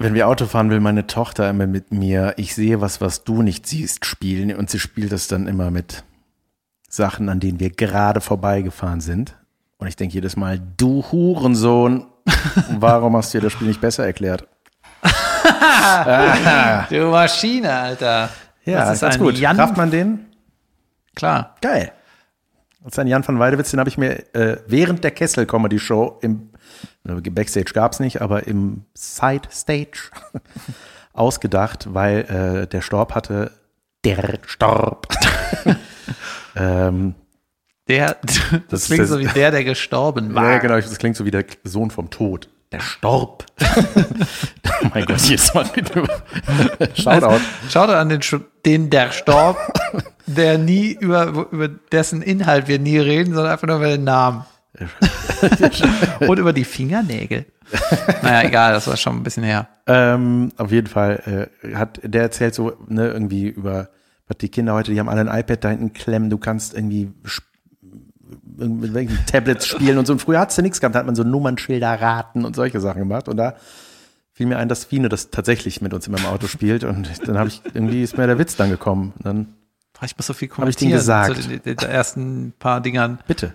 Wenn wir Auto fahren, will meine Tochter immer mit mir, ich sehe was, was du nicht siehst, spielen. Und sie spielt das dann immer mit Sachen, an denen wir gerade vorbeigefahren sind. Und ich denke jedes Mal, du Hurensohn, warum hast du dir das Spiel nicht besser erklärt? Du Maschine, Alter. Ja, Das ist ganz ein gut. Jan- Rafft man den? Klar. Geil. Das ist ein Jan van Weidewitz, den habe ich mir äh, während der Kessel Comedy Show im äh, Backstage gab's nicht, aber im Side Stage ausgedacht, weil äh, der Storb hatte der Storb. ähm, Der, das, Das klingt so wie der, der gestorben war. ja, genau, das klingt so wie der Sohn vom Tod. Der Storb. oh mein Gott, jedes Mal wieder. Shoutout. Schaut an den, den der Storb, der nie über, über dessen Inhalt wir nie reden, sondern einfach nur über den Namen. Und über die Fingernägel. Naja, egal, das war schon ein bisschen her. Ähm, auf jeden Fall äh, hat der erzählt so ne irgendwie über was die Kinder heute, die haben alle ein iPad da hinten klemmen. Du kannst irgendwie mit welchen Tablets spielen und so. Und früher hat's ja nichts gehabt, da hat man so Nummernschilder raten und solche Sachen gemacht. Und da fiel mir ein, dass Fine das tatsächlich mit uns in meinem Auto spielt. Und dann habe ich irgendwie ist mir der Witz dann gekommen. Und dann Ich muss so viel Hab ich den kommentieren gesagt? zu den, ersten paar Dingern. bitte.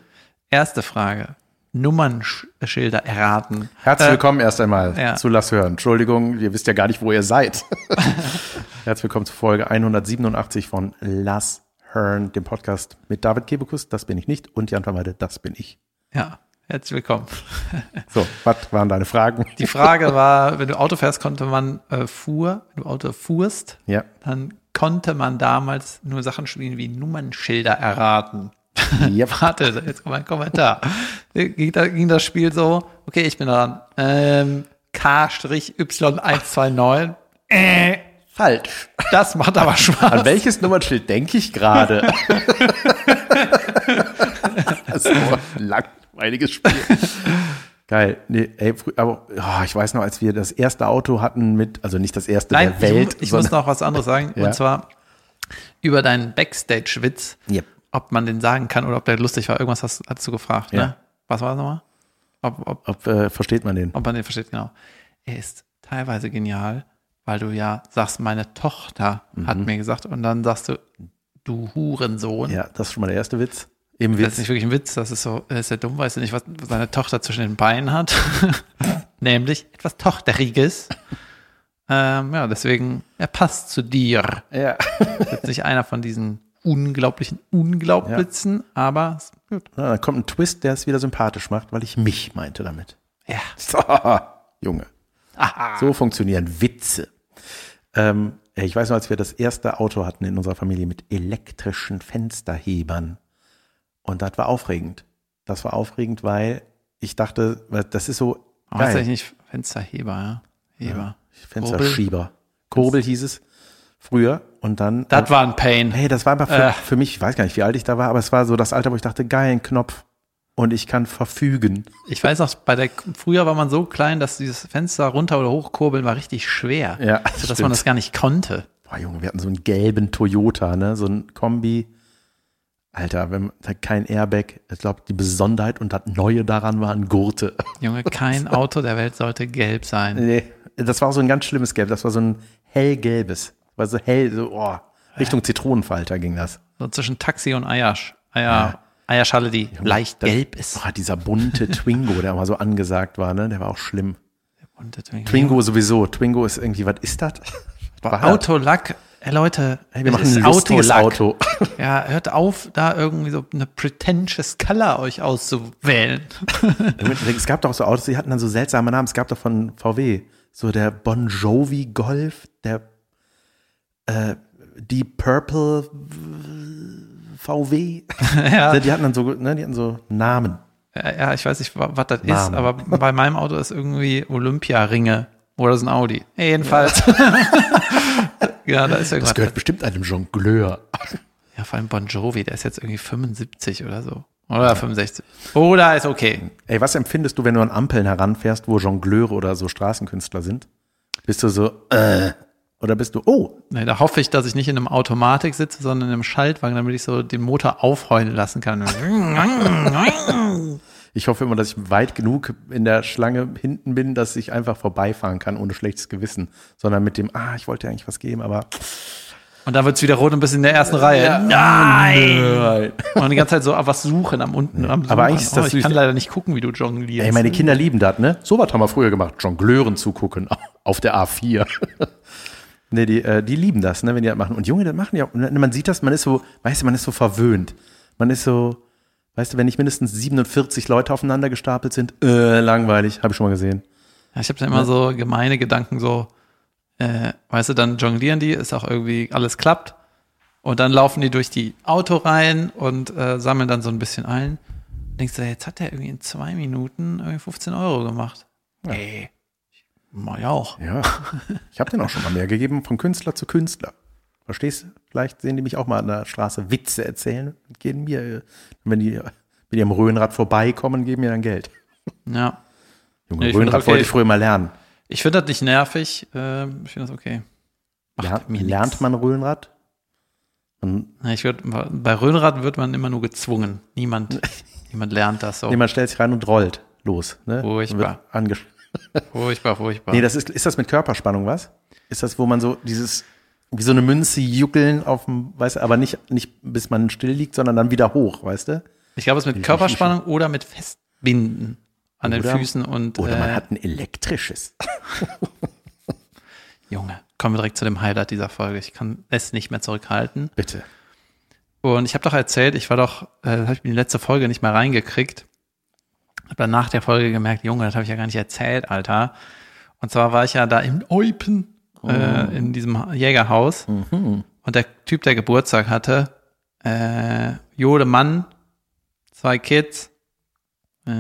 Erste Frage. Nummernschilder erraten. Herzlich Äh, willkommen erst einmal ja. zu Lass hören. Entschuldigung, ihr wisst ja gar nicht, wo ihr seid. Herzlich willkommen zu Folge 187 von Lass hören, dem Podcast mit David Kebekus, das bin ich nicht, und Jan Vermeide, das bin ich. Ja, herzlich willkommen. So, was waren deine Fragen? Die Frage war, wenn du Auto fährst, konnte man äh, fuhr, wenn du Auto fuhrst, Ja, dann konnte man damals nur Sachen spielen wie Nummernschilder erraten. ja. Warte, jetzt kommt mein Kommentar. Ging, da, ging das Spiel so, okay, ich bin dran. Ähm, K-Y129. Äh, falsch. das macht aber An Spaß. welches Nummernschild denke ich gerade? das ist so ein langweiliges Spiel. Geil. Nee, ey, aber oh, ich weiß noch, als wir das erste Auto hatten mit, also nicht das erste Nein, der Welt. ich, ich muss noch was anderes sagen. Ja. Und zwar über deinen Backstage-Witz, Yep. ob man den sagen kann oder ob der lustig war. Irgendwas hast, hast du gefragt, Ja. ne? Was war das nochmal? Ob, ob, Ob, äh, versteht man den? ob man den versteht, genau. Er ist teilweise genial, weil du ja sagst, meine Tochter hat Mhm. mir gesagt und dann sagst du, du Hurensohn. Ja, das ist schon mal der erste Witz. Im Das ist Witz. nicht wirklich ein Witz, das ist so, ist ja dumm, weißt du nicht, was seine Tochter zwischen den Beinen hat. Nämlich etwas Tochteriges. ähm, ja, deswegen, er passt zu dir. Ja. Ist jetzt nicht einer von diesen unglaublichen Unglaubwitzen, aber ist gut. Na, dann kommt ein Twist, der es wieder sympathisch macht, weil ich mich meinte damit. Ja. So, Junge. So funktionieren Witze. Ähm, ich weiß noch, als wir das erste Auto hatten in unserer Familie mit elektrischen Fensterhebern. Und das war aufregend. Das war aufregend, weil ich dachte, das ist so geil. eigentlich nicht Fensterheber, ja? Heber. Fensterschieber. Kurbel hieß es früher. Und dann. Das war ein Pain. Hey, das war einfach für, Äh. für mich, ich weiß gar nicht, wie alt ich da war, aber es war so das Alter, wo ich dachte, geil, ein Knopf. Und ich kann verfügen. Ich weiß noch, bei der, früher war man so klein, dass dieses Fenster runter oder hochkurbeln war richtig schwer. Ja, das sodass stimmt. man das gar nicht konnte. Boah, Junge, wir hatten so einen gelben Toyota, ne? So ein Kombi. Alter, wenn kein Airbag, ich glaube, die Besonderheit und das Neue daran waren Gurte. Junge, kein Auto der Welt sollte gelb sein. Nee, das war auch so ein ganz schlimmes Gelb. Das war so ein hellgelbes. War so hell, so, oh, Richtung Zitronenfalter ging das. So zwischen Taxi und Eiersch. Eier, Eierschale, die leicht Das- gelb ist. Oh, dieser bunte Twingo, der mal so angesagt war, ne? Der war auch schlimm. Und das Twingo. Twingo sowieso. Twingo ist irgendwie, was ist das? Autolack. Hey Leute, Hey, wir machen ein lustiges Autolack. Auto. Ja, hört auf, da irgendwie so eine pretentious Color euch auszuwählen. Es gab doch so Autos, die hatten dann so seltsame Namen. Es gab doch von VW so der Bon Jovi Golf, der äh, Deep Purple VW. ja, Die hatten dann so, ne, die hatten so Namen. ja, ja, ich weiß nicht, wa- was das ist, aber bei meinem Auto ist irgendwie Olympia-Ringe oder so ein Audi. Jedenfalls. ja, da ist Das gehört bestimmt einem Jongleur. Ja, vor allem Bon Jovi, der ist jetzt irgendwie 75 oder so. Oder 65. Oder ist okay. Ey, was empfindest du, wenn du an Ampeln heranfährst, wo Jongleure oder so Straßenkünstler sind? Bist du so, äh, oder bist du, oh, Nee, da hoffe ich, dass ich nicht in einem Automatik sitze, sondern in einem Schaltwagen, damit ich so den Motor aufheulen lassen kann. Ich hoffe immer, dass ich weit genug in der Schlange hinten bin, dass ich einfach vorbeifahren kann ohne schlechtes Gewissen, sondern mit dem, ah, ich wollte eigentlich was geben, aber Und da wird's wieder rot und bist in der ersten Reihe. Nein! Und die ganze Zeit so was suchen am unten. Am Aber eigentlich ist das oh, ich süß. kann leider nicht gucken, wie du jonglierst. Ey, meine Kinder lieben das, ne? So was haben wir früher gemacht. Jongleuren zugucken auf der A4. Nee, die, äh, die lieben das, ne, wenn die das machen. Und Junge, das machen die auch. Und Man sieht das, man ist so, weißt du, man ist so verwöhnt. Man ist so, weißt du, wenn nicht mindestens 47 Leute aufeinander gestapelt sind, äh, langweilig, habe ich schon mal gesehen. Ja, ich habe dann immer so gemeine Gedanken, so, äh, weißt du, dann jonglieren die, ist auch irgendwie alles klappt. Und dann laufen die durch die Autoreihen und äh, sammeln dann so ein bisschen ein. Denkst du, jetzt hat der irgendwie in zwei Minuten irgendwie 15 Euro gemacht. Ey, ich mach ja auch. Ja, ich habe denen auch schon mal mehr gegeben, von Künstler zu Künstler. Verstehst du? Vielleicht sehen die mich auch mal an der Straße Witze erzählen und geben mir, wenn die mit ihrem Röhnrad vorbeikommen, geben mir dann Geld. Ja. Junge, ich find Röhnrad okay. wollte ich früher mal lernen. Ich finde das nicht nervig. Äh, ich finde das okay. Macht Lernt, mir lernt nix. man Na, Ich würd, bei Röhnrad wird man immer nur gezwungen. Niemand, niemand lernt das so. nee, man stellt sich rein und rollt los. Ne? Wird angesch- Furchtbar, furchtbar. Nee, das ist, ist das mit Körperspannung was? Ist das, wo man so dieses, wie so eine Münze juckeln auf dem, weißt du, aber nicht, nicht bis man still liegt, sondern dann wieder hoch, weißt du? Ich glaube, es ist mit Körperspannung oder mit Festbinden an den Oder- Füßen und Oder man äh, hat ein elektrisches. Junge, kommen wir direkt zu dem Highlight dieser Folge. Ich kann es nicht mehr zurückhalten. Bitte. Und ich habe doch erzählt, ich war doch, äh, habe ich in die letzte Folge nicht mehr reingekriegt. Hab dann nach der Folge gemerkt, Junge, das habe ich ja gar nicht erzählt, Alter. Und zwar war ich ja da im Eupen, äh, in diesem Jägerhaus. Und der Typ, der Geburtstag hatte, äh, Jode Mann, zwei Kids. Äh,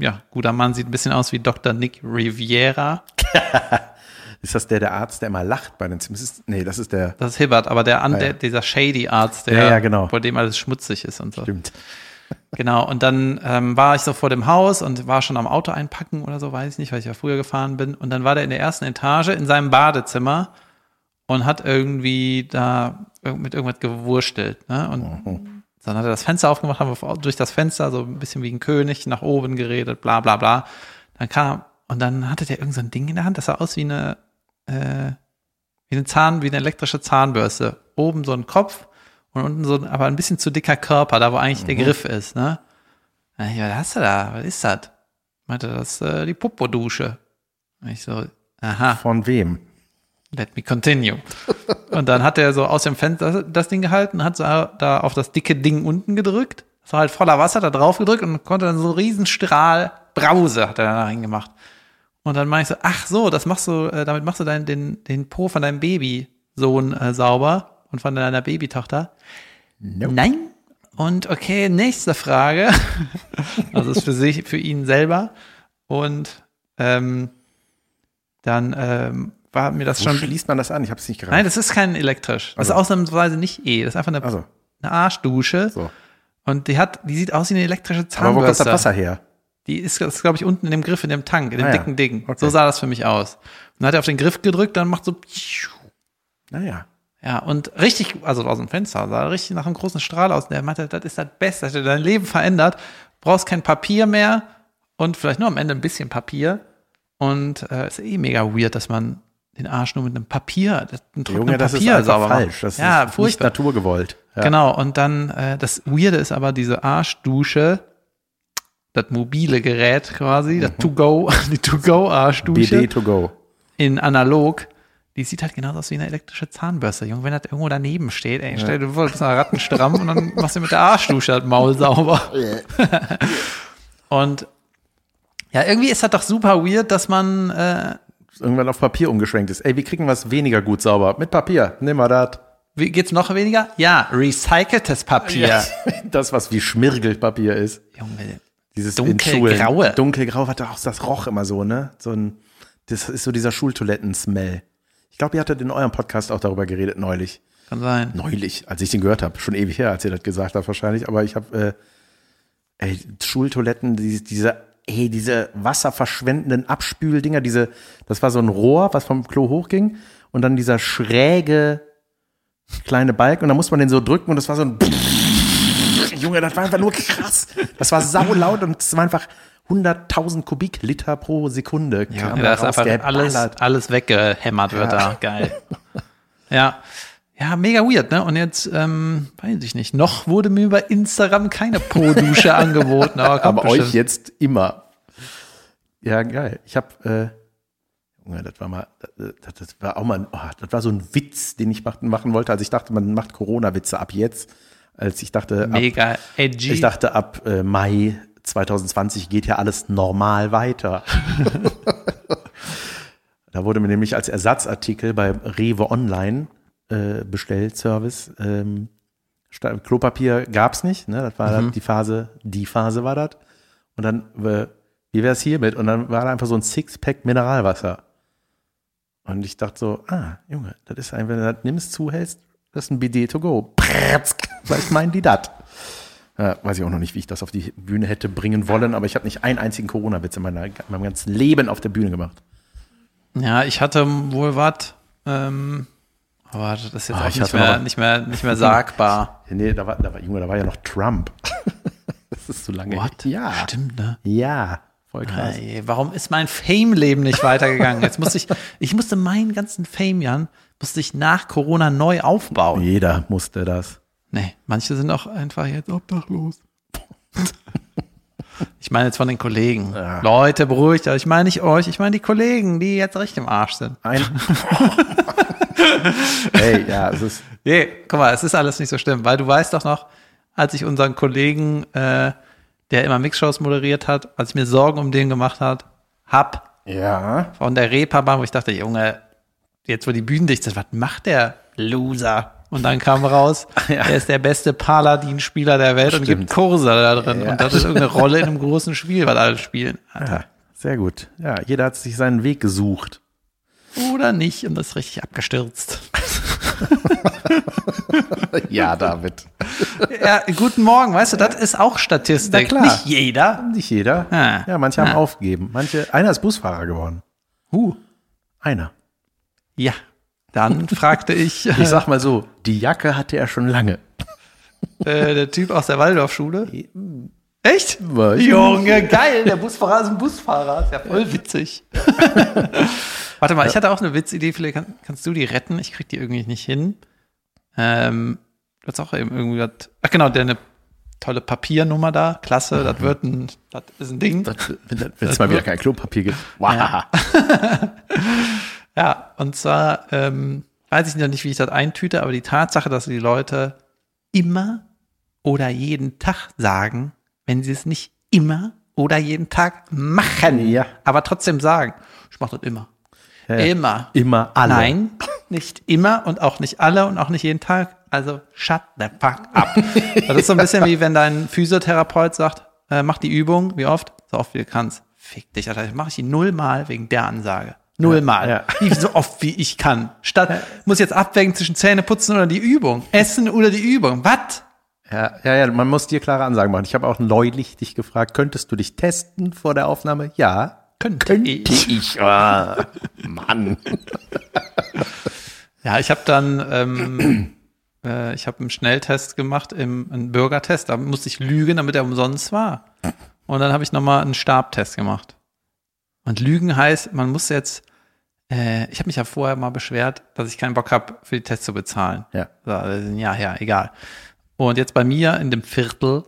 ja, guter Mann, sieht ein bisschen aus wie Dr. Nick Riviera. Ist das der, der Arzt, der immer lacht bei den Simpsons? Nee, das ist der, Das ist Hibbert, aber der, an, ja. der dieser shady Arzt, der, Ja, ja, genau. vor dem alles schmutzig ist und so. stimmt. Genau, und dann ähm, war ich so vor dem Haus und war schon am Auto einpacken oder so, weiß ich nicht, weil ich ja früher gefahren bin. Und dann war der in der ersten Etage in seinem Badezimmer und hat irgendwie da mit irgendwas gewurstelt. Ne? Und dann hat er das Fenster aufgemacht, haben wir durch das Fenster so ein bisschen wie ein König nach oben geredet, bla bla bla. Dann kam, und dann hatte der irgend so ein Ding in der Hand, das sah aus wie eine, äh, wie eine Zahn, wie eine elektrische Zahnbürste. Oben so ein Kopf und unten so aber ein bisschen zu dicker Körper, da wo eigentlich der Griff ist, ne? Ja, was hast du da? Was ist das? Meinte, das ist äh, die Popo-Dusche. Ich so, aha, Von wem? let me continue. Und dann hat er so aus dem Fenster das Ding gehalten, hat so da auf das dicke Ding unten gedrückt. Das war halt voller Wasser, da drauf gedrückt und konnte dann so einen Riesenstrahl Brause hat er da reingemacht. Und dann meine ich so, ach so, das machst du, äh, damit machst du deinen, den, den Po von deinem Babysohn äh, sauber und von deiner Babytochter. Nein. Und okay, nächste Frage. Also ist für sich, für ihn selber. Und ähm, dann ähm, war mir das Wo schon. schließt man das an? Ich habe es nicht Nein, geraten. das ist kein elektrisch. Das Also. ist ausnahmsweise nicht E. Das ist einfach eine, Also, eine Arschdusche. so. Und die hat, die sieht aus wie eine elektrische Aber wo kommt das Zahnbürste. Wasser her? Die ist, ist glaube ich, unten in dem Griff, in dem Tank, in dem Ah ja. dicken Ding. Okay. So sah das für mich aus. Und dann hat er auf den Griff gedrückt, dann macht so, Naja. Ja, und richtig, also aus dem Fenster, sah richtig nach einem großen Strahl aus. Und der meinte, das ist das Beste, das hat dein Leben verändert. Brauchst kein Papier mehr und vielleicht nur am Ende ein bisschen Papier. Und äh, ist eh mega weird, dass man den Arsch nur mit einem Papier, einem trockenen Junge, das ist Papier einfach sauber falsch. Das ja, ist nicht furchtbar. naturgewollt. Ja. Genau, und dann, äh, das Weirde ist aber diese Arschdusche, das mobile Gerät quasi, das To-Go, die To-Go-Arschdusche BD to go. in analog, die sieht halt genauso aus wie eine elektrische Zahnbürste. Junge, wenn das irgendwo daneben steht, ey, stell dir vor, du bist mal rattenstramm und dann machst du mit der Arschdusche das Maul sauber. und ja, irgendwie ist das doch super weird, dass man, äh, Irgendwann auf Papier umgeschwenkt ist. Ey, wie kriegen wir es weniger gut sauber? Mit Papier. Nimm mal das. wie geht's noch weniger? Ja, recyceltes Papier. Das, was wie Schmirgelpapier ist. Junge, Dieses Dunkelgraue. Dunkelgrau hat auch, das roch immer so, ne? So ein, das ist so dieser Schultoiletten-Smell. Ich glaube, ihr hattet in eurem Podcast auch darüber geredet neulich. kann sein. Neulich, als ich den gehört habe. Schon ewig her, als ihr das gesagt habt wahrscheinlich. Aber ich habe, äh, ey, Schultoiletten, die, diese, ey, diese wasserverschwendenden Abspüldinger, diese, das war so ein Rohr, was vom Klo hochging. Und dann dieser schräge kleine Balken. Und dann muss man den so drücken und das war so ein Junge, das war einfach nur krass. Das war saulaut und es war einfach 100.000 Kubikliter pro Sekunde. Ja, kam da ist einfach alles, alles weggehämmert wird da. Geil. Ja. Ja, mega weird, ne? Und jetzt, ähm, weiß ich nicht, noch wurde mir bei Instagram keine Pro-Dusche angeboten. Aber, Aber euch jetzt immer. Ja, geil. Ich habe, äh, Junge, das war mal, das, das war auch mal, ein- oh, das war so ein Witz, den ich machen, machen wollte. Also ich dachte, man macht Corona-Witze ab jetzt. Als ich dachte, ab, Mega edgy. ich dachte, ab äh, Mai 2020 geht ja alles normal weiter. da wurde mir nämlich als Ersatzartikel bei Rewe Online äh, bestellt, Service. Ähm, Klopapier gab's nicht, ne? Das war die Phase, die Phase war das. Und dann, äh, wie wär's hiermit? Und dann war da einfach so ein Sixpack Mineralwasser. Und ich dachte so, ah, Junge, das ist ein, wenn du das nimmst, zuhältst, das ist ein Bidet to go. Was meinen die das? Ja, weiß ich auch noch nicht, wie ich das auf die Bühne hätte bringen wollen, aber ich habe nicht einen einzigen Corona-Witz in, meiner, in meinem ganzen Leben auf der Bühne gemacht. Ja, ich hatte wohl was, ähm, aber das ist jetzt Ah, auch ich nicht mehr, nicht mehr, nicht mehr sagbar. Nee, da war, da war, Junge, da war ja noch Trump. das ist so lange. What? Ja. Stimmt, ne? Ja, voll krass. Ey, warum ist mein Fame-Leben nicht weitergegangen? Jetzt musste ich, ich musste meinen ganzen Fame, Jan, musste ich nach Corona neu aufbauen. Jeder musste das. Nee, manche sind auch einfach jetzt obdachlos. Ich meine jetzt von den Kollegen. Ja. Leute, beruhigt euch. Ich meine nicht euch, ich meine die Kollegen, die jetzt richtig im Arsch sind. Ein. Ey, ja, es ist. Nee, guck mal, es ist alles nicht so schlimm, weil du weißt doch noch, als ich unseren Kollegen, äh, der immer Mixshows moderiert hat, als ich mir Sorgen um den gemacht hat, hab Ja. von der Reeperbahn, wo ich dachte, Junge, jetzt wo die Bühnen dicht sind, was macht der Loser? Und dann kam raus, Ja. er ist der beste Paladin-Spieler der Welt und Stimmt. gibt Kurse da drin. Ja. Und das ist irgendeine Rolle in einem großen Spiel, was alle spielen. Ja. Sehr gut. Ja, jeder hat sich seinen Weg gesucht. Oder nicht und das ist richtig abgestürzt. Ja, David. Ja, guten Morgen, weißt du, das ist auch Statistik. Na klar. Nicht jeder. Nicht jeder. Ah. Ja, manche haben Ah. aufgegeben. Manche, einer ist Busfahrer geworden. Huh. Einer. Ja, dann fragte ich, Ich sag mal so, die Jacke hatte er schon lange. äh, der Typ aus der Waldorfschule. Echt? Was? Junge, geil, der Busfahrer ist ein Busfahrer. Ist ja voll witzig. Warte mal, ich hatte auch eine Witzidee, vielleicht kann, kannst du die retten? Ich krieg die irgendwie nicht hin. Ähm, du hast auch eben irgendwie was. Ach genau, der eine tolle Papiernummer da. Klasse, das wird ein, das ist ein Ding. Wenn es mal wieder kein Klopapier gibt. Wow. Ja. Ja, und zwar ähm, weiß ich noch nicht, wie ich das eintüte, aber die Tatsache, dass die Leute immer oder jeden Tag sagen, wenn sie es nicht immer oder jeden Tag machen, Ja. aber trotzdem sagen, ich mache das immer. Immer. Immer alle. Nein, nicht immer und auch nicht alle und auch nicht jeden Tag. Also shut the fuck up. das ist so ein bisschen wie wenn dein Physiotherapeut sagt, äh, mach die Übung, wie oft? So oft wie du kannst. Fick dich, Alter. Mach ich die nullmal wegen der Ansage. Nullmal. ja. Wie so oft wie ich kann. Statt, muss jetzt abwägen zwischen Zähne putzen oder die Übung. Essen oder die Übung. Was? Ja, ja, ja, man muss dir klare Ansagen machen. Ich habe auch neulich dich gefragt, könntest du dich testen vor der Aufnahme? Ja. Könnte ich. Ich, ah, Mann. Ja, ich habe dann, ähm, äh, ich habe einen Schnelltest gemacht, im, einen Bürgertest. Da musste ich lügen, damit er umsonst war. Und dann habe ich nochmal einen Stabtest gemacht. Und Lügen heißt, man muss jetzt, äh, ich habe mich ja vorher mal beschwert, dass ich keinen Bock habe, für die Tests zu bezahlen. Ja. So, das ist ein Jahr her, egal. Und jetzt bei mir in dem Viertel,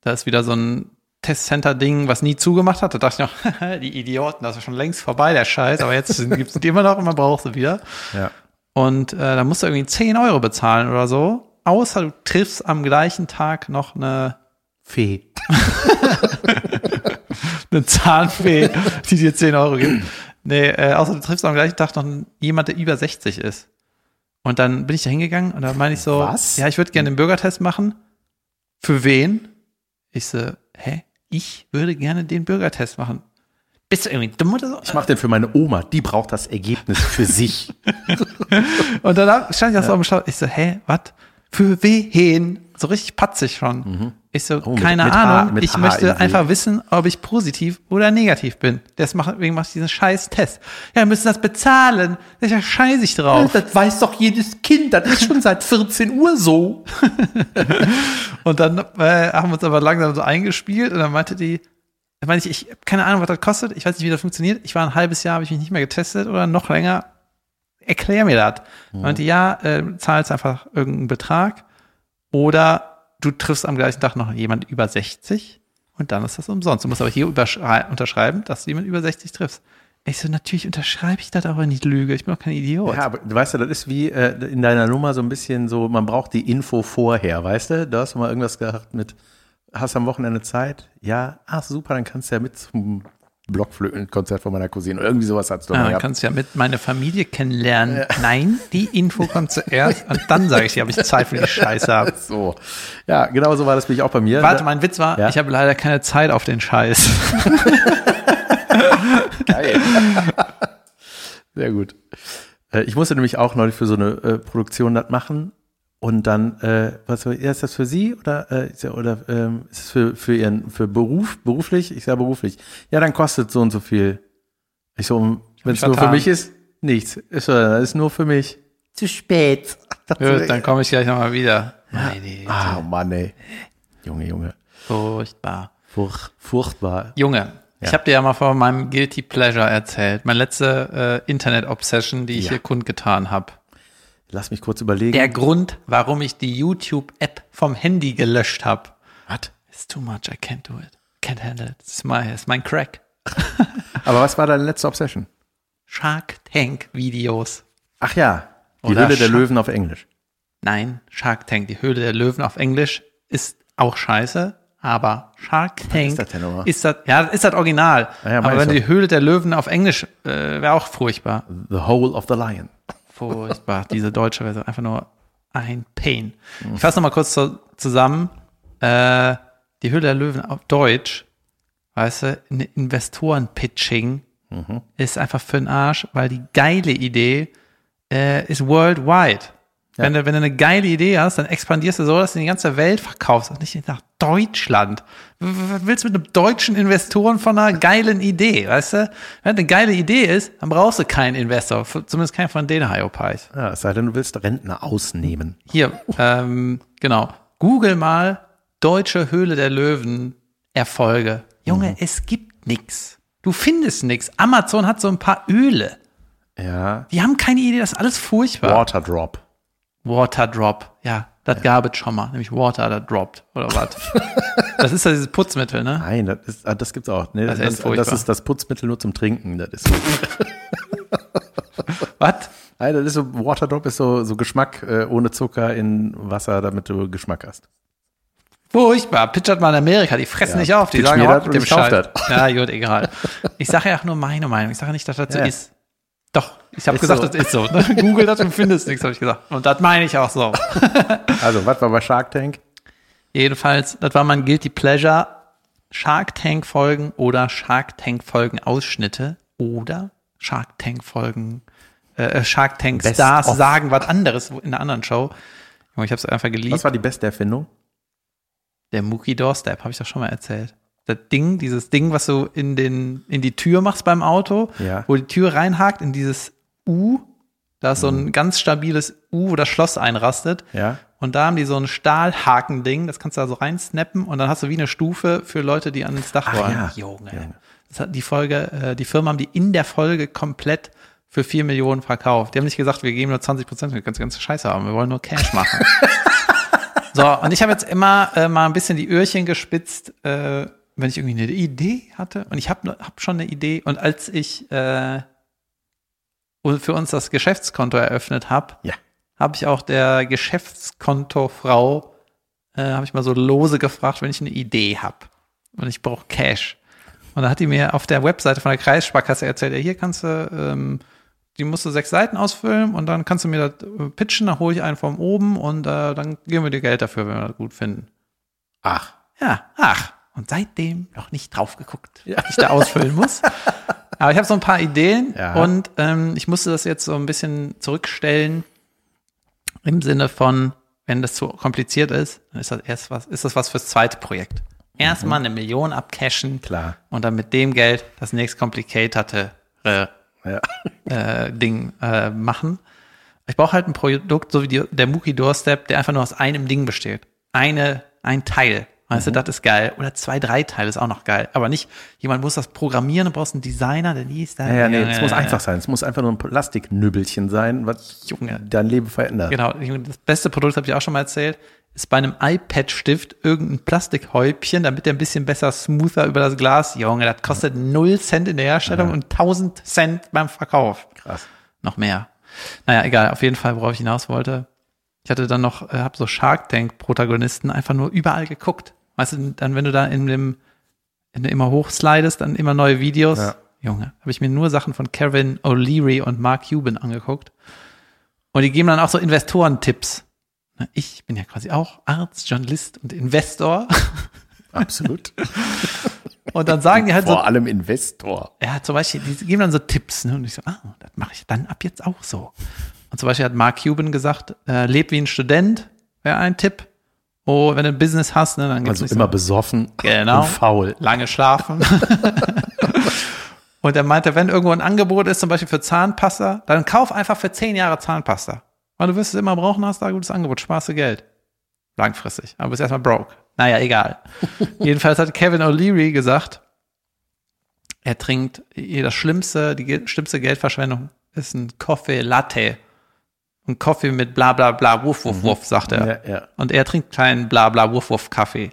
da ist wieder so ein Testcenter-Ding, was nie zugemacht hat. Da dachte ich noch, die Idioten, das ist schon längst vorbei, der Scheiß. Aber jetzt gibt es die immer noch und man braucht sie wieder. Ja. Und äh, da musst du irgendwie 10 Euro bezahlen oder so. Außer du triffst am gleichen Tag noch eine, Fee. eine Zahnfee, die dir 10 Euro gibt. Nee, äh, außer du triffst am gleichen Tag noch jemand, der über 60 ist. Und dann bin ich da hingegangen und da meine ich so, Was? ja, ich würde gerne den Bürgertest machen. Für wen? Ich so, hä? Ich würde gerne den Bürgertest machen. Bist du irgendwie dumm oder so? Ich mache den für meine Oma. Die braucht das Ergebnis für sich. Und dann hab- stand ich auch so am Stau. Ich so, hä, was? Für wen? So richtig patzig schon. Ich so, Oh, mit- keine mit H- Ahnung. mit ich H möchte See. einfach wissen, ob ich positiv oder negativ bin. Deswegen mache ich diesen scheiß Test. Ja, wir müssen das bezahlen. Da ja scheiße ich drauf. Das weiß doch jedes Kind. Das ist schon seit 14 Uhr so. Und dann äh, haben wir uns aber langsam so eingespielt und dann meinte die, ich meine, ich, ich habe keine Ahnung, was das kostet. Ich weiß nicht, wie das funktioniert. Ich war ein halbes Jahr, habe ich mich nicht mehr getestet oder noch länger. Erklär mir das. Mhm. Meinte, ja, äh, zahlst einfach irgendeinen Betrag oder du triffst am gleichen Tag noch jemand über 60 und dann ist das umsonst. Du musst aber hier unterschreiben, dass du jemand über 60 triffst. Ich so, natürlich unterschreibe ich das aber nicht Lüge. Ich bin doch kein Idiot. Ja, aber du weißt ja, das ist wie äh, in deiner Nummer so ein bisschen so, man braucht die Info vorher, weißt du? Da hast du mal irgendwas gehabt mit, hast am Wochenende Zeit? Ja, ach super, dann kannst du ja mit zum Blockflötenkonzert von meiner Cousine oder irgendwie sowas hast du ja, mal Dann kannst du ja mit meiner Familie kennenlernen. Ja. Nein, die Info kommt zuerst und dann sage ich dir, ob ich Zeit für die Scheiße habe. So. Ja, genau so war das mich auch bei mir. Warte, mein Witz war, ja? ich habe leider keine Zeit auf den Scheiß. Geil. Sehr gut. Äh, ich musste nämlich auch neulich für so eine äh, Produktion das machen. Und dann, äh, was ist das für Sie oder, äh, oder ähm, ist es für, für Ihren für Beruf, beruflich? Ich sage beruflich. Ja, dann kostet so und so viel. Ich so, wenn es nur für mich ist, nichts. Ist, das ist nur für mich. Zu spät. Ja, dann komme ich gleich nochmal wieder. Meine ah, Mann, ey. Junge, Junge. Furchtbar. Furch, furchtbar. Junge, ich habe dir ja mal von meinem Guilty Pleasure erzählt. Meine letzte äh, Internet-Obsession, die ich ja. hier kundgetan habe. Lass mich kurz überlegen. Der Grund, warum ich die YouTube-App vom Handy gelöscht habe. Was? It's too much, I can't do it. Can't handle it. It's, my, it's mein Crack. Aber was war deine letzte Obsession? Shark Tank Videos. Ach ja, die Oder Höhle der Shark Löwen auf Englisch. Nein, Shark Tank, die Höhle der Löwen auf Englisch ist auch scheiße. Aber Shark Tank ist das, ist das, ja, ist das Original. Ja, ja, aber wenn die Höhle der Löwen auf Englisch äh, wäre auch furchtbar. The Hole of the Lion. Furchtbar. Diese deutsche Version einfach nur ein Pain. Ich fasse nochmal kurz zu, zusammen. Äh, die Höhle der Löwen auf Deutsch, weißt du, Investoren-Pitching mhm. ist einfach für den Arsch, weil die geile Idee äh, ist worldwide. Ja. Wenn, du, wenn du eine geile Idee hast, dann expandierst du so, dass du in die ganze Welt verkaufst und nicht nach Deutschland. Was willst du mit einem deutschen Investoren von einer geilen Idee, weißt du? Wenn eine geile Idee ist, dann brauchst du keinen Investor, zumindest keinen von den Hyopies. Ja, es sei denn, du willst Rentner ausnehmen. Hier, ähm, genau. Google mal Deutsche Höhle der Löwen Erfolge. Junge, mhm. es gibt nix. Du findest nix. Amazon hat so ein paar Öle. Ja. Die haben keine Idee, das ist alles furchtbar. Waterdrop. Water Drop, ja, das ja. gab es schon mal, nämlich Water that dropped oder was. das ist ja dieses Putzmittel, ne? Nein, das, ist, ah, das gibt's auch. Nee, das, das, das, ist das Putzmittel nur zum Trinken. Das ist so. was? Nein, das ist so, Water Drop ist so, so Geschmack äh, ohne Zucker in Wasser, damit du Geschmack hast. Furchtbar. Pitchert mal in Amerika, die fressen ja, nicht auf, die sagen auch mit dem Scheiß. Ja, gut, egal. Ich sage ja auch nur meine Meinung. Ich sage nicht, dass das so ja. ist. Doch, ich habe gesagt, so. das ist so. Ne? Google das und findest nichts, habe ich gesagt. Und das meine ich auch so. also, was war bei Shark Tank? Jedenfalls, das war mein Guilty Pleasure. Shark Tank Folgen oder Shark Tank Folgen Ausschnitte oder Shark Tank Folgen, äh, Shark Tank Best Stars of. sagen was anderes in einer anderen Show. Ich habe es einfach geliebt. Was war die beste Erfindung? Der Mookie Doorstep, habe ich doch schon mal erzählt das Ding, dieses Ding, was du in den, in die Tür machst beim Auto, ja. wo die Tür reinhakt in dieses U, da ist so ein mhm. ganz stabiles U, wo das Schloss einrastet. Ja. Und da haben die so ein Stahlhaken-Ding, das kannst du da so reinsnappen und dann hast du wie eine Stufe für Leute, die ans Dach wollen. Ja. Junge. Ja. Das hat die Folge, äh, die Firma haben die in der Folge komplett für vier Millionen verkauft. Die haben nicht gesagt, wir geben nur 20 Prozent, wir können die ganze Scheiße haben, wir wollen nur Cash machen. so, und ich habe jetzt immer äh, mal ein bisschen die Öhrchen gespitzt, äh, wenn ich irgendwie eine Idee hatte und ich habe hab schon eine Idee und als ich äh, für uns das Geschäftskonto eröffnet habe, ja. habe ich auch der Geschäftskontofrau äh, habe ich mal so lose gefragt, wenn ich eine Idee habe und ich brauche Cash. Und da hat die mir auf der Webseite von der Kreissparkasse erzählt, ja, hier kannst du, ähm, die musst du sechs Seiten ausfüllen und dann kannst du mir das äh, pitchen, dann hole ich einen von oben und äh, dann geben wir dir Geld dafür, wenn wir das gut finden. Ach. Ja, ach. Und seitdem noch nicht drauf geguckt, ja. was ich da ausfüllen muss. Aber ich habe so ein paar Ideen ja. und ähm, ich musste das jetzt so ein bisschen zurückstellen im Sinne von, wenn das zu kompliziert ist, dann ist das erst was, ist das was fürs zweite Projekt. Erstmal mhm. eine Million abcashen Klar. und dann mit dem Geld das nächst complicated ja. äh, Ding äh, machen. Ich brauche halt ein Produkt, so wie die, der Mookie Doorstep, der einfach nur aus einem Ding besteht. Eine ein Teil. Weißt du, das ist geil. Oder zwei, drei Teile ist auch noch geil. Aber nicht, jemand muss das programmieren, du brauchst einen Designer, der liest da. Ja, ja, nee, es muss einfach sein. Es muss einfach nur ein Plastiknübbelchen sein, was Junge. dein Leben verändert. Genau, das beste Produkt habe ich auch schon mal erzählt, ist bei einem iPad-Stift irgendein Plastikhäubchen, damit der ein bisschen besser smoother über das Glas. Junge, das kostet 0 Cent in der Herstellung und 1000 Cent beim Verkauf. Krass. Noch mehr. Naja, egal, auf jeden Fall, worauf ich hinaus wollte. Ich hatte dann noch, äh, habe so Shark Tank-Protagonisten einfach nur überall geguckt. Weißt du, dann, wenn du da in dem, wenn du immer hochslidest, dann immer neue Videos. Ja. Junge, habe ich mir nur Sachen von Kevin O'Leary und Mark Cuban angeguckt. Und die geben dann auch so Investorentipps. Ich bin ja quasi auch Arzt, Journalist und Investor. Absolut. Und dann sagen die halt so, Vor allem Investor. ja, zum Beispiel, die geben dann so Tipps, ne? Und ich so, ah, das mache ich dann ab jetzt auch so. Und zum Beispiel hat Mark Cuban gesagt, äh, leb wie ein Student, wäre ein Tipp. Oh, wenn du ein Business hast, ne, dann gibt's Also immer besoffen Genau. und faul. lange schlafen. und er meinte, wenn irgendwo ein Angebot ist, zum Beispiel für Zahnpasta, dann kauf einfach für zehn Jahre Zahnpasta. Weil du wirst es immer brauchen, hast da ein gutes Angebot, sparst du Geld. Langfristig. Aber bist erstmal broke. Naja, egal. Jedenfalls hat Kevin O'Leary gesagt, er trinkt, das schlimmste, die schlimmste Geldverschwendung ist ein Coffee Latte. Ein Coffee mit bla bla bla, wuff, wuff, wuff, sagt er. Ja, ja. Und er trinkt keinen bla bla wuff wuff Kaffee.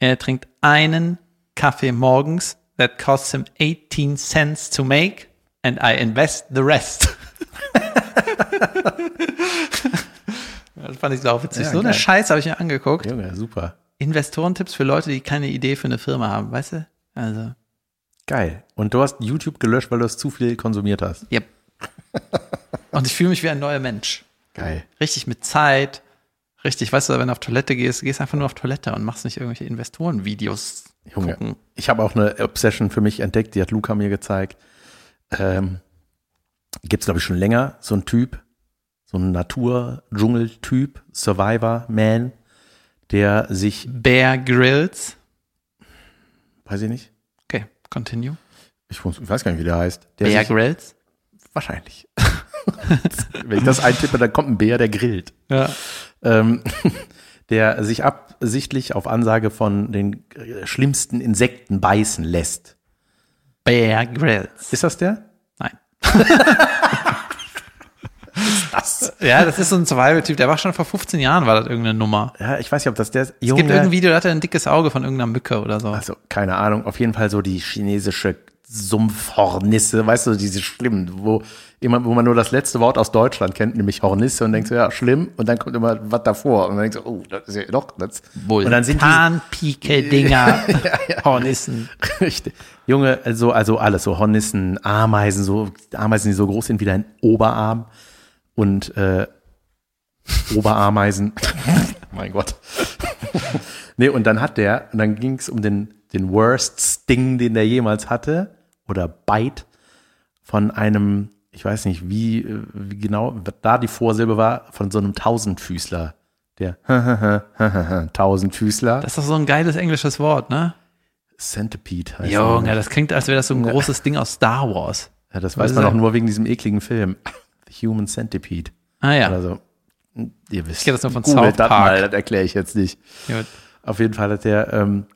Er trinkt einen Kaffee morgens that costs him 18 cents to make and I invest the rest. das fand ich sau witzig. Ja, so eine geil. Scheiße habe ich mir angeguckt. Junge, super. Investorentipps für Leute, die keine Idee für eine Firma haben, weißt du? Also, Geil. Und du hast YouTube gelöscht, weil du es zu viel konsumiert hast. yep. Und ich fühle mich wie ein neuer Mensch. Geil. Richtig mit Zeit. Richtig, weißt du, wenn du auf Toilette gehst, gehst einfach nur auf Toilette und machst nicht irgendwelche Investorenvideos Junge. gucken. Ich habe auch eine Obsession für mich entdeckt, die hat Luca mir gezeigt. Ähm, Gibt es, glaube ich, schon länger. So ein Typ, so ein Natur-Dschungel-Typ, Survivor-Man, der sich, Bear Grylls. weiß ich nicht, Okay, continue. ich weiß gar nicht, wie der heißt. Der Bear sich, Grylls. wahrscheinlich. Wenn ich das eintippe, dann kommt ein Bär, der grillt. Ja. ähm, der sich absichtlich auf Ansage von den äh, schlimmsten Insekten beißen lässt. Bear Grylls. Ist das der? Nein. Das. Ja, das ist so ein Survival-Typ, der war schon vor 15 Jahren, war das irgendeine Nummer. Ja, ich weiß nicht, ob das der ist. Es gibt irgendein Video, da hat er ein dickes Auge von irgendeiner Mücke oder so. Also, keine Ahnung, auf jeden Fall so die chinesische Sumpfhornisse, weißt du, diese schlimmen, wo immer, wo man nur das letzte Wort aus Deutschland kennt, nämlich Hornisse und denkst so, ja, schlimm, und dann kommt immer was davor und dann denkst du, oh, das ist ja doch, das. Und dann sind die, Vulkanpike-Dinger, Hornissen. Richtig. Junge, also, also alles, so Hornissen, Ameisen, so Ameisen, die so groß sind wie dein Oberarm und äh, Oberameisen. mein Gott. nee, und dann hat der, und dann ging es um den, den Worst Sting, den der jemals hatte, oder Bite von einem, ich weiß nicht, wie, äh, wie genau, was da die Vorsilbe war, von so einem Tausendfüßler. Der Tausendfüßler. Das ist doch so ein geiles englisches Wort, ne? Centipede heißt Junge, er. das klingt, als wäre das so ein großes Ding aus Star Wars. Ja, das weiß man auch nur wegen diesem ekligen Film. The Human Centipede. Ah ja. Also, ihr wisst. Ich kenn das nur von Googelt South das Park. mal, das erkläre ich jetzt nicht. Gut. Auf jeden Fall hat der ähm,